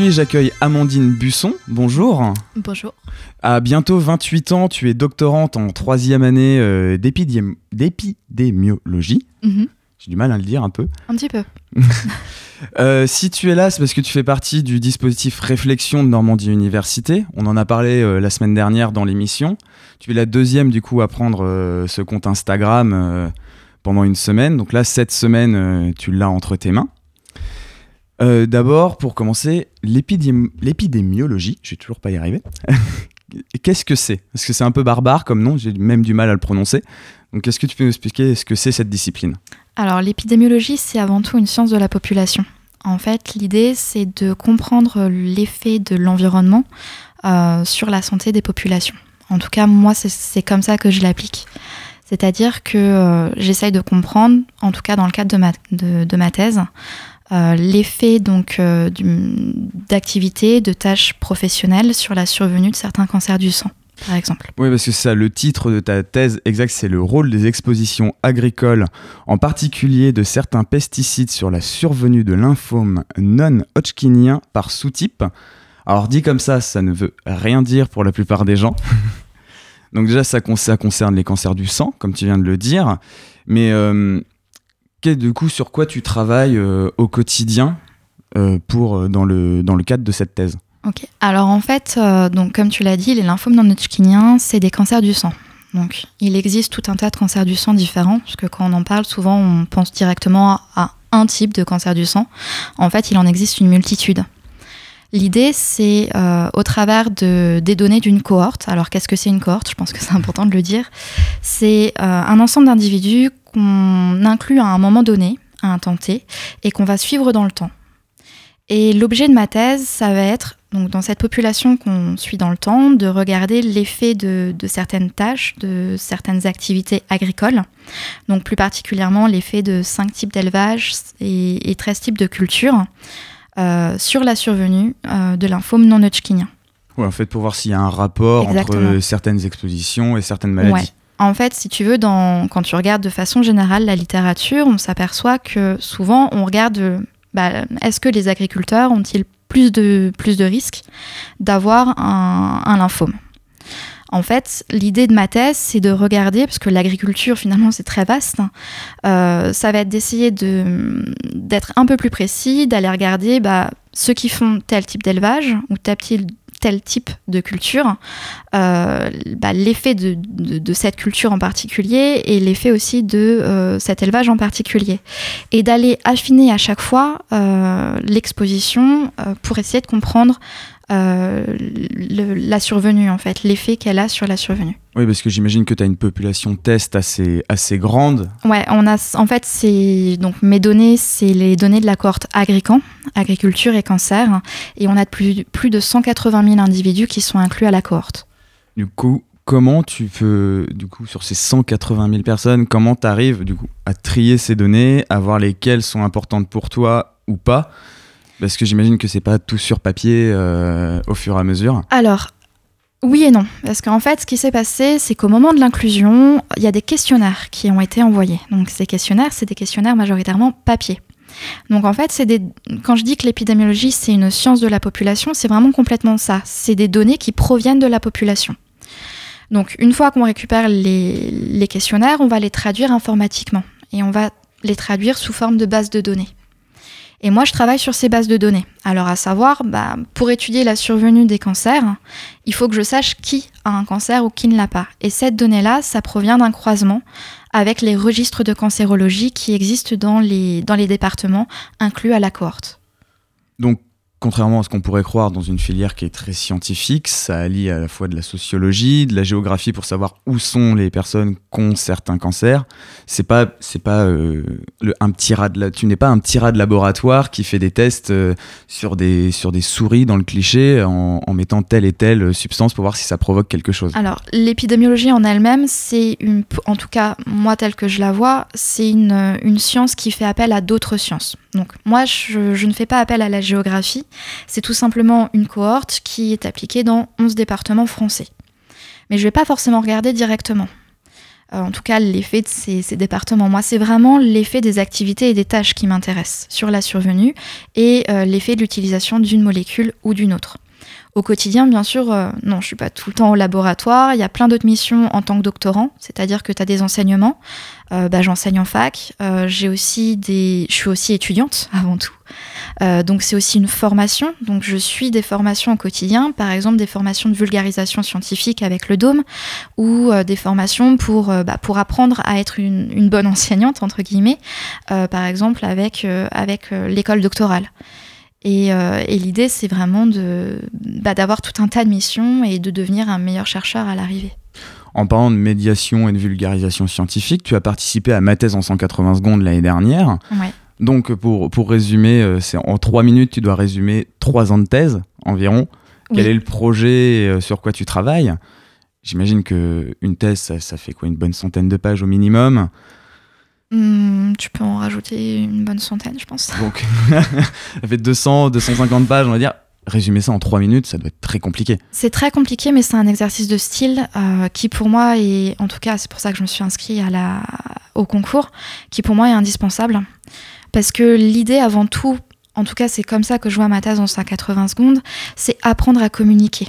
Aujourd'hui, j'accueille Amandine Busson. Bonjour. Bonjour. À bientôt 28 ans, tu es doctorante en troisième année euh, d'épidémi- d'épidémiologie. Mhm. J'ai du mal à le dire un peu. Un petit peu. [laughs] Euh, si tu es là, c'est parce que tu fais partie du dispositif Réflexion de Normandie Université. On en a parlé euh, la semaine dernière dans l'émission. Tu es la deuxième du coup à prendre euh, ce compte Instagram pendant une semaine. Donc là, cette semaine, tu l'as entre tes mains. Euh, D'abord, pour commencer, l'épidém- l'épidémiologie, je vais toujours pas y arriver. [laughs] Qu'est-ce que c'est? Parce que c'est un peu barbare comme nom, j'ai même du mal à le prononcer. Donc, est-ce que tu peux nous expliquer ce que c'est cette discipline? Alors, l'épidémiologie, c'est avant tout une science de la population. En fait, l'idée, c'est de comprendre l'effet de l'environnement euh, sur la santé des populations. En tout cas, moi, c'est- comme ça que je l'applique. C'est-à-dire que euh, j'essaye de comprendre, en tout cas dans le cadre de ma thèse, euh, l'effet donc euh, du- d'activité, de tâches professionnelles sur la survenue de certains cancers du sang, par exemple. Oui, parce que ça, le titre de ta thèse exact, c'est le rôle des expositions agricoles, en particulier de certains pesticides sur la survenue de lymphome non-hodgkinien par sous-type. Alors dit comme ça, ça ne veut rien dire pour la plupart des gens. [laughs] Donc déjà, ça, ça concerne les cancers du sang, comme tu viens de le dire. Mais euh, quel- du coup, sur quoi tu travailles euh, au quotidien euh, pour, euh, dans, le, dans le cadre de cette thèse? Ok. Alors en fait, donc comme tu l'as dit, les lymphomes non hodgkiniens, c'est des cancers du sang. Donc il existe tout un tas de cancers du sang différents, parce que quand on en parle, souvent on pense directement à un type de cancer du sang. En fait, il en existe une multitude. L'idée, c'est au travers de, des données d'une cohorte. Alors qu'est-ce que c'est une cohorte? Je pense que c'est important de le dire. C'est un ensemble d'individus qu'on inclut à un moment donné, à un temps T, et qu'on va suivre dans le temps. Et l'objet de ma thèse, ça va être, donc dans cette population qu'on suit dans le temps, de regarder l'effet de, de certaines tâches, de certaines activités agricoles, donc plus particulièrement l'effet de cinq types d'élevage et, et 13 types de cultures euh, sur la survenue euh, de lymphome non hodgkinien. Ouais, en fait, pour voir s'il y a un rapport Exactement. entre certaines expositions et certaines maladies. Ouais. En fait, si tu veux, quand tu regardes de façon générale la littérature, on s'aperçoit que souvent on regarde bah, est-ce que les agriculteurs ont-ils plus de, risques d'avoir un, lymphome? En fait, l'idée de ma thèse, c'est de regarder, parce que l'agriculture, finalement, c'est très vaste, hein, euh, ça va être d'essayer de- d'être un peu plus précis, d'aller regarder bah, ceux qui font tel type d'élevage ou tel type, tel type de culture, euh, bah, l'effet de, cette culture en particulier et l'effet aussi de euh, cet élevage en particulier. Et d'aller affiner à chaque fois euh, l'exposition pour essayer de comprendre la survenue, en fait, l'effet qu'elle a sur la survenue. Oui, parce que j'imagine que tu as une population test assez, assez grande. Ouais, on a, en fait, c'est donc mes données, c'est les données de la cohorte Agrican, agriculture et cancer, et on a plus, plus de 180 000 individus qui sont inclus à la cohorte. Du coup, comment tu peux, du coup, sur ces 180 000 personnes, comment tu arrives du coup, à trier ces données, à voir lesquelles sont importantes pour toi ou pas? Parce que j'imagine que c'est pas tout sur papier euh, au fur et à mesure. Alors, oui et non. Parce qu'en fait, ce qui s'est passé, c'est qu'au moment de l'inclusion, il y a des questionnaires qui ont été envoyés. Donc, ces questionnaires, c'est des questionnaires majoritairement papier. Donc, en fait, c'est des... quand je dis que l'épidémiologie, c'est une science de la population, c'est vraiment complètement ça. C'est des données qui proviennent de la population. Donc, une fois qu'on récupère les, les questionnaires, on va les traduire informatiquement. Et on va les traduire sous forme de base de données. Et moi, je travaille sur ces bases de données. Alors, à savoir, bah, pour étudier la survenue des cancers, il faut que je sache qui a un cancer ou qui ne l'a pas. Et cette donnée-là, ça provient d'un croisement avec les registres de cancérologie qui existent dans les, dans les départements inclus à la cohorte. Contrairement à ce qu'on pourrait croire dans une filière qui est très scientifique, ça allie à la fois de la sociologie, de la géographie pour savoir où sont les personnes qui ont certains cancers. C'est pas, c'est pas euh, un petit rat de la- tu n'es pas un petit rat de laboratoire qui fait des tests euh, sur des sur des souris dans le cliché en, en mettant telle et telle substance pour voir si ça provoque quelque chose. Alors, l'épidémiologie en elle-même, c'est une, en tout cas, moi telle que je la vois, c'est une, une science qui fait appel à d'autres sciences. Donc, moi, je, je ne fais pas appel à la géographie, c'est tout simplement une cohorte qui est appliquée dans 11 départements français. Mais je ne vais pas forcément regarder directement. euh, en tout cas l'effet de ces, départements. Moi, c'est vraiment l'effet des activités et des tâches qui m'intéressent sur la survenue et euh, l'effet de l'utilisation d'une molécule ou d'une autre. Au quotidien, bien sûr, euh, non, je suis pas tout le temps au laboratoire. Il y a plein d'autres missions en tant que doctorant, c'est-à-dire que tu as des enseignements. Euh, bah, J'enseigne en fac. Euh, j'ai des, je suis aussi étudiante [laughs] avant tout. Donc c'est aussi une formation. Donc je suis des formations au quotidien, par exemple des formations de vulgarisation scientifique avec le Dôme, ou des formations pour bah, pour apprendre à être une, bonne enseignante entre guillemets, par exemple avec l'école doctorale. Et, euh, et l'idée, c'est vraiment de bah, d'avoir tout un tas de missions et de devenir un meilleur chercheur à l'arrivée. En parlant de médiation et de vulgarisation scientifique, tu as participé à ma thèse en 180 secondes l'année dernière. Ouais. Donc, pour, pour résumer, euh, c'est en trois minutes, tu dois résumer trois ans de thèse environ. Quel est le projet euh, sur quoi tu travailles? J'imagine que une thèse, ça, ça fait quoi? Une bonne centaine de pages au minimum. Hmm, tu peux en rajouter une bonne centaine, je pense. Donc, [laughs] ça fait 200, 250 pages, on va dire. Résumer ça en trois minutes, ça doit être très compliqué. C'est très compliqué, mais c'est un exercice de style euh, qui, pour moi, est, en tout cas, c'est pour ça que je me suis inscrite à la, au concours, qui pour moi est indispensable. Parce que l'idée, avant tout, en tout cas, c'est comme ça que je vois ma thèse en 180 secondes, c'est apprendre à communiquer,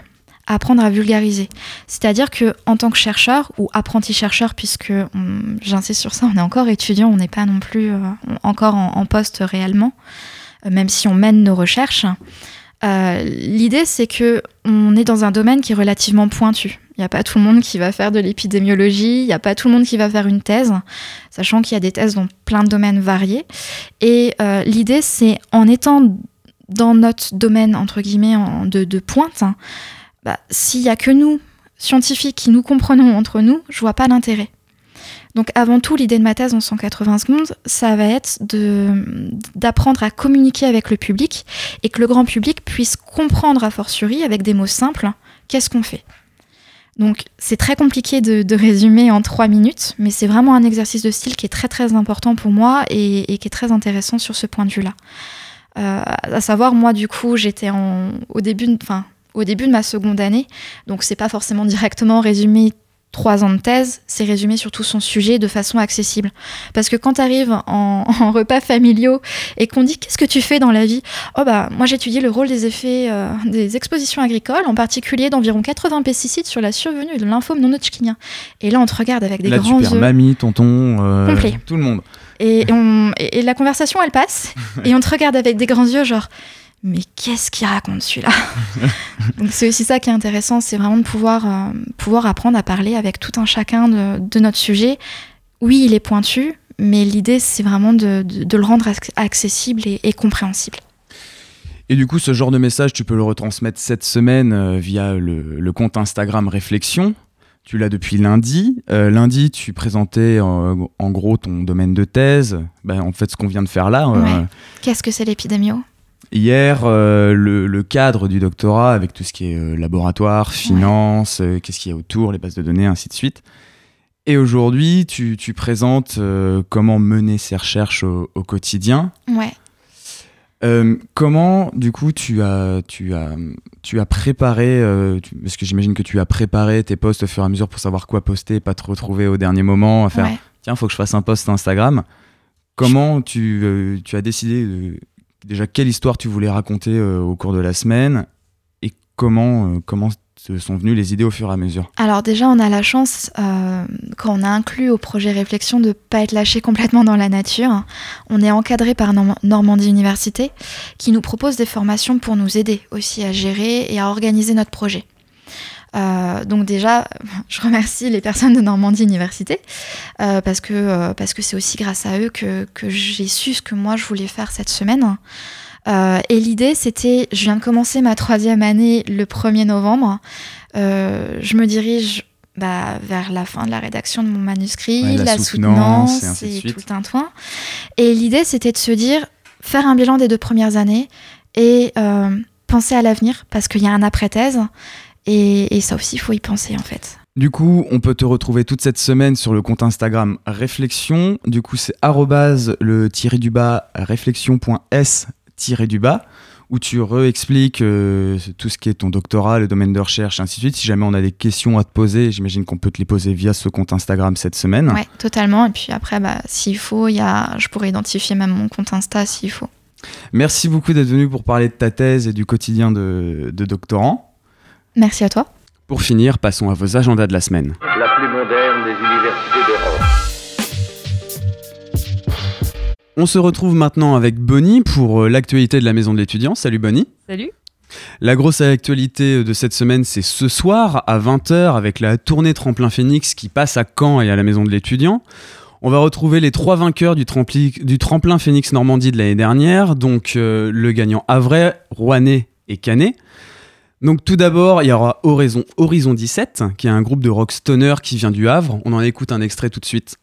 apprendre à vulgariser. C'est-à-dire que en tant que chercheur ou apprenti chercheur, puisque j'insiste sur ça, on est encore étudiant, on n'est pas non plus euh, encore en, poste réellement, euh, même si on mène nos recherches. Euh, L'idée, c'est que on est dans un domaine qui est relativement pointu. Il n'y a pas tout le monde qui va faire de l'épidémiologie, il n'y a pas tout le monde qui va faire une thèse, sachant qu'il y a des thèses dans plein de domaines variés. Et l'idée, c'est en étant dans notre domaine, entre guillemets, de pointe, hein, bah, s'il n'y a que nous, scientifiques, qui nous comprenons entre nous, je vois pas l'intérêt. Donc avant tout, l'idée de ma thèse en 180 secondes, ça va être d'apprendre à communiquer avec le public et que le grand public puisse comprendre a fortiori avec des mots simples qu'est-ce qu'on fait. Donc c'est très compliqué de, résumer en trois minutes, mais c'est vraiment un exercice de style qui est très très important pour moi et, qui est très intéressant sur ce point de vue-là. Euh, à savoir, moi du coup, j'étais au début, enfin au début de ma seconde année, donc c'est pas forcément directement résumé trois ans de thèse, c'est résumer surtout son sujet de façon accessible. Parce que quand tu arrives en, [laughs] en repas familiaux et qu'on dit qu'est-ce que tu fais dans la vie? Oh bah moi j'ai étudié le rôle des effets euh, des expositions agricoles, en particulier d'environ 80 pesticides sur la survenue de lymphome non hodgkinien. Et là on te regarde avec des Là, tu grands perds yeux. mamie, tonton, euh, Complet. tout le monde. Et, on- et- et la conversation, elle passe, [laughs] et on te regarde avec des grands yeux, genre, mais qu'est-ce qu'il raconte celui-là [laughs] Donc c'est aussi ça qui est intéressant, c'est vraiment de pouvoir, euh, pouvoir apprendre à parler avec tout un chacun de, de notre sujet. Oui, il est pointu, mais l'idée, c'est vraiment de, de- de le rendre ac- accessible et, et compréhensible. Et du coup, ce genre de message, tu peux le retransmettre cette semaine euh, via le, le compte Instagram Réflexion. Tu l'as depuis lundi. Euh, lundi, tu présentais euh, en gros ton domaine de thèse. Ben, en fait, ce qu'on vient de faire là. Ouais. Qu'est-ce que c'est l'épidémio? Hier, euh, le, le cadre du doctorat avec tout ce qui est euh, laboratoire, finance, euh, qu'est-ce qu'il y a autour, les bases de données, ainsi de suite. Et aujourd'hui, tu, tu présentes comment mener ces recherches au, au quotidien. Ouais. Euh, comment, du coup, tu as, tu as, tu as préparé, euh, tu- parce que j'imagine que tu as préparé tes posts au fur et à mesure pour savoir quoi poster, pas te retrouver au dernier moment à faire Ouais. tiens, faut que je fasse un post Instagram. Comment tu, euh, tu as décidé de- déjà quelle histoire tu voulais raconter euh, au cours de la semaine et comment, euh, comment sont venues les idées au fur et à mesure? Alors déjà, on a la chance, euh, quand on a inclus au projet Réflexion, de ne pas être lâché complètement dans la nature. On est encadré par Norm- Normandie Université, qui nous propose des formations pour nous aider aussi à gérer et à organiser notre projet. Euh, donc déjà, [laughs] je remercie les personnes de Normandie Université euh, parce que euh, parce que c'est aussi grâce à eux que, que j'ai su ce que moi je voulais faire cette semaine. Et l'idée, c'était, je viens de commencer ma troisième année le 1er novembre. Je me dirige bah, vers la fin de la rédaction de mon manuscrit, Ouais, la la, soutenance, soutenance, et tout le tintouin. Et l'idée, c'était de se dire, faire un bilan des deux premières années et penser à l'avenir, parce qu'il y a un après-thèse. Et, et ça aussi, il faut y penser, en fait. Du coup, on peut te retrouver toute cette semaine sur le compte Instagram Réflexion. Du coup, c'est arrobase le tiré du bas réflexion.s tiré du bas où tu réexpliques euh, tout ce qui est ton doctorat, le domaine de recherche, ainsi de suite. Si jamais on a des questions à te poser, j'imagine qu'on peut te les poser via ce compte Instagram cette semaine. Ouais, totalement. Et puis après, bah, s'il faut, y a... je pourrais identifier même mon compte Insta s'il faut. Merci beaucoup d'être venu pour parler de ta thèse et du quotidien de, de doctorant. Merci à toi. Pour finir, passons à vos agendas de la semaine. La plus moderne des universités d'Europe. On se retrouve maintenant avec Bonnie pour euh, l'actualité de la maison de l'étudiant. Salut Bonnie. Salut. La grosse actualité de cette semaine, c'est ce soir à 20h avec la tournée Tremplin Phoenix qui passe à Caen et à la maison de l'étudiant. On va retrouver les trois vainqueurs du, trempli- du tremplin Phoenix Normandie de l'année dernière, donc euh, le gagnant Avray, Rouanet et Canet. Donc tout d'abord, il y aura Horizon, Horizon 17, qui est un groupe de rock stoner qui vient du Havre. On en écoute un extrait tout de suite.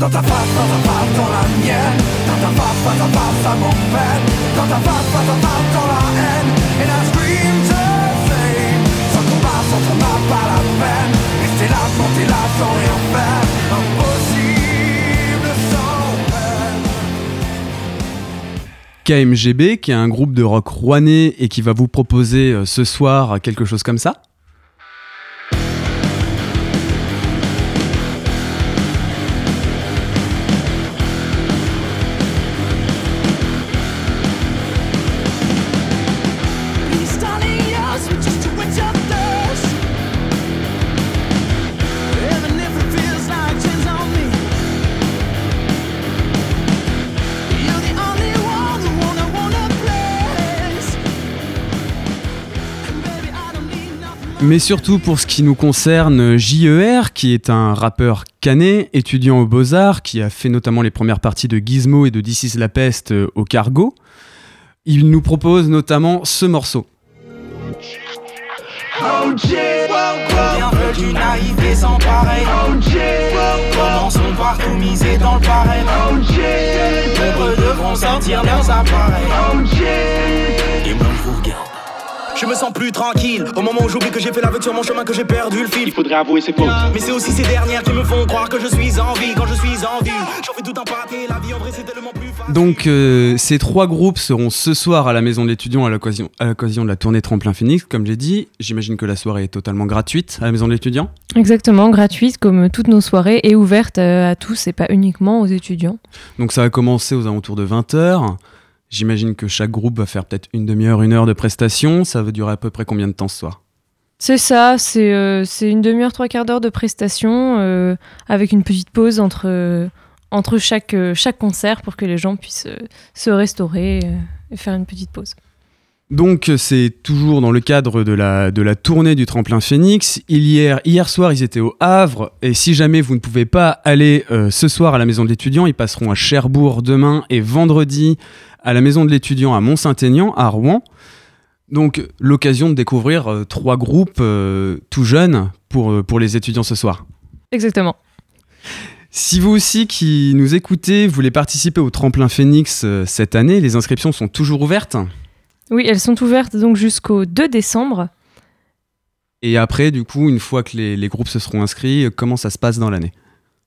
Dans ta face, dans ta face, dans la mienne. Dans ta face, face à face, ça m'emmène Dans ta face, face à face, dans la haine. Et la scream the same Sans combat, sans n'a pas la peine. Rester là, quand t'es là, sans rien faire KMGB, qui est un groupe de rock rouennais et qui va vous proposer euh, ce soir quelque chose comme ça? Mais surtout pour ce qui nous concerne, JER, qui est un rappeur canet, étudiant aux Beaux-Arts, qui a fait notamment les premières parties de Gizmo et de This is la peste euh, au Cargo. Il nous propose notamment ce morceau. Combien veulent d'une naïveté sans pareil. Commençons par tout miser dans le pareil. Nombreux devront sortir leurs appareils. Et moi je me sens plus tranquille Au moment où j'oublie que j'ai fait l'aveugle sur mon chemin Que j'ai perdu le fil Il faudrait avouer ses fautes Mais c'est aussi ces dernières qui me font croire que je suis en vie Quand je suis en vie J'en fais tout un pâté La vie en vrai c'est tellement plus facile Donc euh, ces trois groupes seront ce soir à la maison de l'étudiant à l'occasion à l'occasion de la tournée Tremplin Phoenix, comme j'ai dit. J'imagine que la soirée est totalement gratuite à la maison de l'étudiant. Exactement, gratuite comme toutes nos soirées et ouverte euh, à tous et pas uniquement aux étudiants. Donc ça va commencer aux alentours de 20h. J'imagine que chaque groupe va faire peut-être une demi-heure, une heure de prestation. Ça va durer à peu près combien de temps ce soir? C'est ça, c'est euh, une demi-heure, trois quarts d'heure de prestation euh, avec une petite pause entre, euh, entre chaque, euh, chaque concert pour que les gens puissent se restaurer et faire une petite pause. Donc c'est toujours dans le cadre de la, de la tournée du tremplin Phoenix. Hier, hier soir, ils étaient au Havre. Et si jamais vous ne pouvez pas aller euh, ce soir à la maison de l'étudiant, ils passeront à Cherbourg demain et vendredi à la maison de l'étudiant à Mont-Saint-Aignan, à Rouen. Donc l'occasion de découvrir euh, trois groupes euh, tout jeunes pour, pour les étudiants ce soir. Exactement. Si vous aussi qui nous écoutez voulez participer au tremplin Phoenix cette année, les inscriptions sont toujours ouvertes. Oui, elles sont ouvertes donc jusqu'au 2 décembre. Et après, du coup, une fois que les, les groupes se seront inscrits, comment ça se passe dans l'année?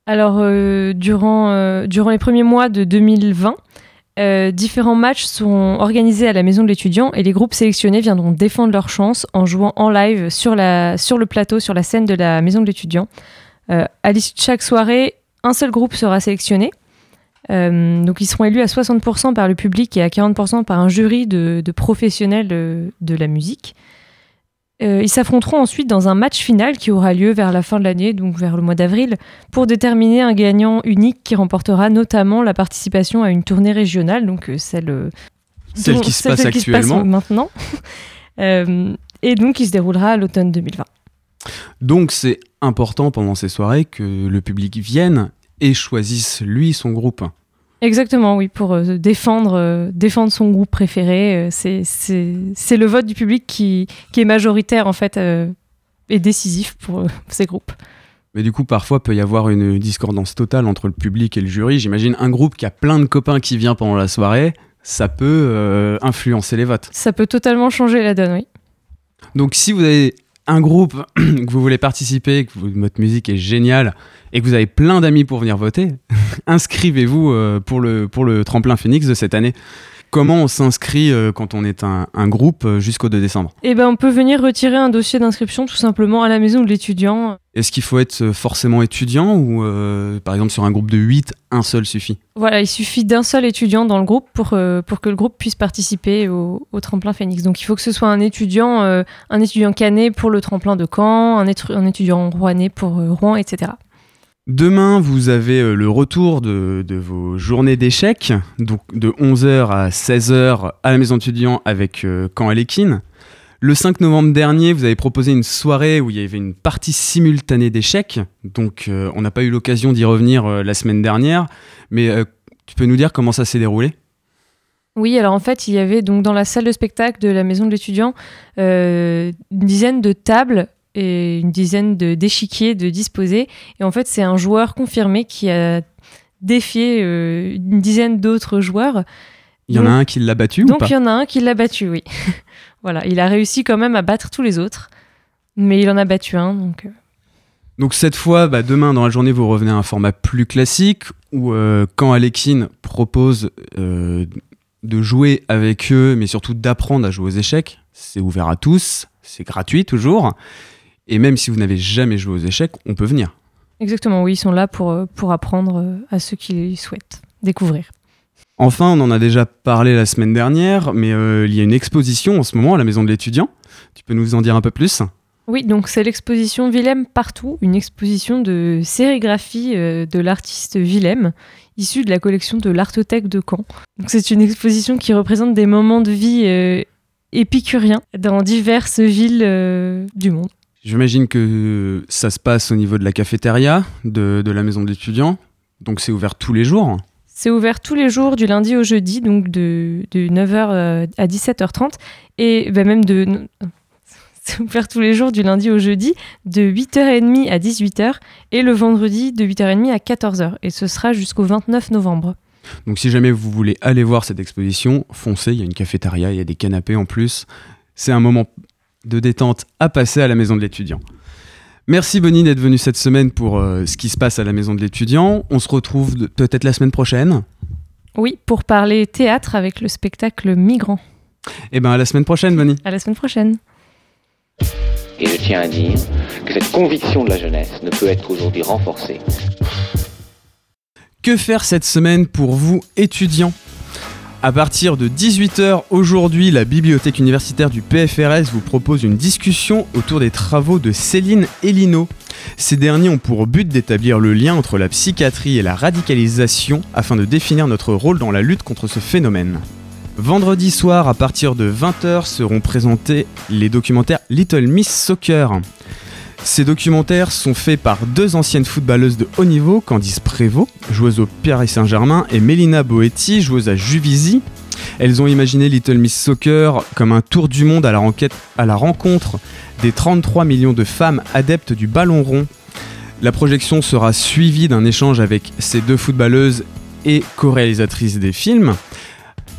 Alors, euh, durant, euh, durant les premiers mois de 2020, euh, différents matchs seront organisés à la maison de l'étudiant et les groupes sélectionnés viendront défendre leur chance en jouant en live sur, la, sur le plateau, sur la scène de la maison de l'étudiant. À l'issue de chaque soirée, un seul groupe sera sélectionné. Euh, donc ils seront élus à 60% par le public et à 40% par un jury de, de professionnels de, de la musique. Euh, ils s'affronteront ensuite dans un match final qui aura lieu vers la fin de l'année, donc vers le mois d'avril, pour déterminer un gagnant unique qui remportera notamment la participation à une tournée régionale, donc euh, celle, euh, Celle dont- qui se passe qui actuellement. maintenant. [laughs] Euh, et donc qui se déroulera à l'automne 2020. Donc c'est important pendant ces soirées que le public vienne et choisisse lui son groupe. Exactement, oui, pour euh, défendre, euh, défendre son groupe préféré. euh, c'est- le vote du public qui, qui est majoritaire en fait euh, et décisif pour [laughs] ces groupes. Mais du coup, parfois, peut y avoir une discordance totale entre le public et le jury. J'imagine un groupe qui a plein de copains qui vient pendant la soirée, ça peut influencer les votes. Ça peut totalement changer la donne, oui. Donc si vous avez un groupe [clears throat] que vous voulez participer, que votre musique est géniale et que vous avez plein d'amis pour venir voter, [laughs] inscrivez-vous euh, pour, le, pour le tremplin Phoenix de cette année. Comment on s'inscrit euh, quand on est un, un groupe euh, jusqu'au 2 décembre? Et ben, on peut venir retirer un dossier d'inscription tout simplement à la maison de l'étudiant. Est-ce qu'il faut être euh, forcément étudiant ou euh, par exemple sur un groupe de 8, un seul suffit? Voilà, il suffit d'un seul étudiant dans le groupe pour, euh, pour que le groupe puisse participer au, au tremplin Phoenix. Donc il faut que ce soit un étudiant, euh, un étudiant canet pour le tremplin de Caen, un, étu- un étudiant rouennais pour Rouen, etc. Demain, vous avez euh, le retour de, vos journées d'échecs, donc de 11h à 16h à la maison d'étudiants avec euh, Caen Alekhine. Le 5 novembre dernier, vous avez proposé une soirée où il y avait une partie simultanée d'échecs, donc euh, on n'a pas eu l'occasion d'y revenir euh, la semaine dernière, mais tu peux nous dire comment ça s'est déroulé? Oui, alors en fait, il y avait donc dans la salle de spectacle de la maison de l'étudiant une dizaine de tables et une dizaine de- d'échiquiers de disposés. Et en fait, c'est un joueur confirmé qui a défié euh, une dizaine d'autres joueurs. Il y en a un qui l'a battu ou Donc pas il y en a un qui l'a battu, oui. [laughs] voilà, il a réussi quand même à battre tous les autres, mais il en a battu un. Donc euh, Donc cette fois, bah, demain dans la journée, vous revenez à un format plus classique où euh, quand Alekhine propose euh, de jouer avec eux, mais surtout d'apprendre à jouer aux échecs, c'est ouvert à tous, c'est gratuit toujours. Et même si vous n'avez jamais joué aux échecs, on peut venir. exactement, oui, ils sont là pour, euh, pour apprendre euh, à ceux qui souhaitent découvrir. Enfin, on en a déjà parlé la semaine dernière, mais euh, il y a une exposition en ce moment à la maison de l'étudiant. Tu peux nous en dire un peu plus? Oui, donc c'est l'exposition Willem Partout, une exposition de sérigraphie de l'artiste Willem, issue de la collection de l'Artothèque de Caen. Donc c'est une exposition qui représente des moments de vie euh, épicuriens dans diverses villes euh, du monde. J'imagine que ça se passe au niveau de la cafétéria de, de la maison de l'étudiant, donc c'est ouvert tous les jours. C'est ouvert tous les jours du lundi au jeudi, donc de, de 9h à 17h30, et bah, même de... [laughs] C'est ouvert tous les jours du lundi au jeudi, de 8h30 à 18h, et le vendredi de 8h30 à 14h. Et ce sera jusqu'au 29 novembre. Donc si jamais vous voulez aller voir cette exposition, foncez, il y a une cafétéria, il y a des canapés en plus. C'est un moment de détente à passer à la maison de l'étudiant. Merci Bonnie d'être venue cette semaine pour euh, ce qui se passe à la maison de l'étudiant. On se retrouve peut-être la semaine prochaine. Oui, pour parler théâtre avec le spectacle Migrant. Et ben à la semaine prochaine Bonnie. À la semaine prochaine. Et je tiens à dire que cette conviction de la jeunesse ne peut être aujourd'hui renforcée Que faire cette semaine pour vous étudiants? À partir de 18h aujourd'hui, la bibliothèque universitaire du PFRS vous propose une discussion autour des travaux de Céline Elino. Ces derniers ont pour but d'établir le lien entre la psychiatrie et la radicalisation afin de définir notre rôle dans la lutte contre ce phénomène. Vendredi soir, à partir de 20h, seront présentés les documentaires Little Miss Soccer. Ces documentaires sont faits par deux anciennes footballeuses de haut niveau, Candice Prévost, joueuse au Paris Saint-Germain, et Mélina Boetti, joueuse à Juvisy. Elles ont imaginé Little Miss Soccer comme un tour du monde à la, à la rencontre des 33 millions de femmes adeptes du ballon rond. La projection sera suivie d'un échange avec ces deux footballeuses et co-réalisatrices des films.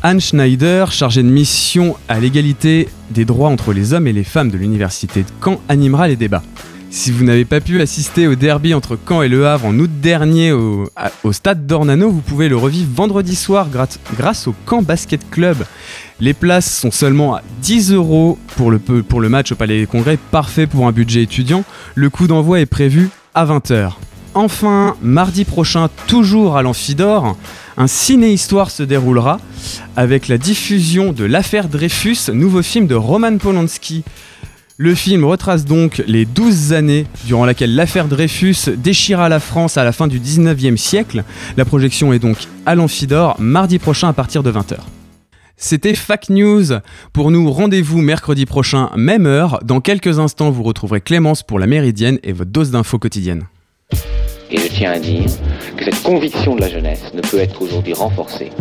Anne Schneider, chargée de mission à l'égalité des droits entre les hommes et les femmes de l'université de Caen, animera les débats. Si vous n'avez pas pu assister au derby entre Caen et Le Havre en août dernier au, stade d'Ornano, vous pouvez le revivre vendredi soir grâce, au Caen Basket Club. Les places sont seulement à 10 euros pour le, peu- pour le match au Palais des Congrès, parfait pour un budget étudiant. Le coup d'envoi est prévu à 20h. Enfin, mardi prochain, toujours à l'Amphidor, un ciné-histoire se déroulera avec la diffusion de L'affaire Dreyfus, nouveau film de Roman Polanski. Le film retrace donc les 12 années durant lesquelles l'affaire Dreyfus déchira la France à la fin du 19e siècle. La projection est donc à l'Amphidor mardi prochain à partir de 20h. C'était Fact News. Pour nous, rendez-vous mercredi prochain, même heure. Dans quelques instants, vous retrouverez Clémence pour la Méridienne et votre dose d'infos quotidienne. Et je tiens à dire que cette conviction de la jeunesse ne peut être aujourd'hui renforcée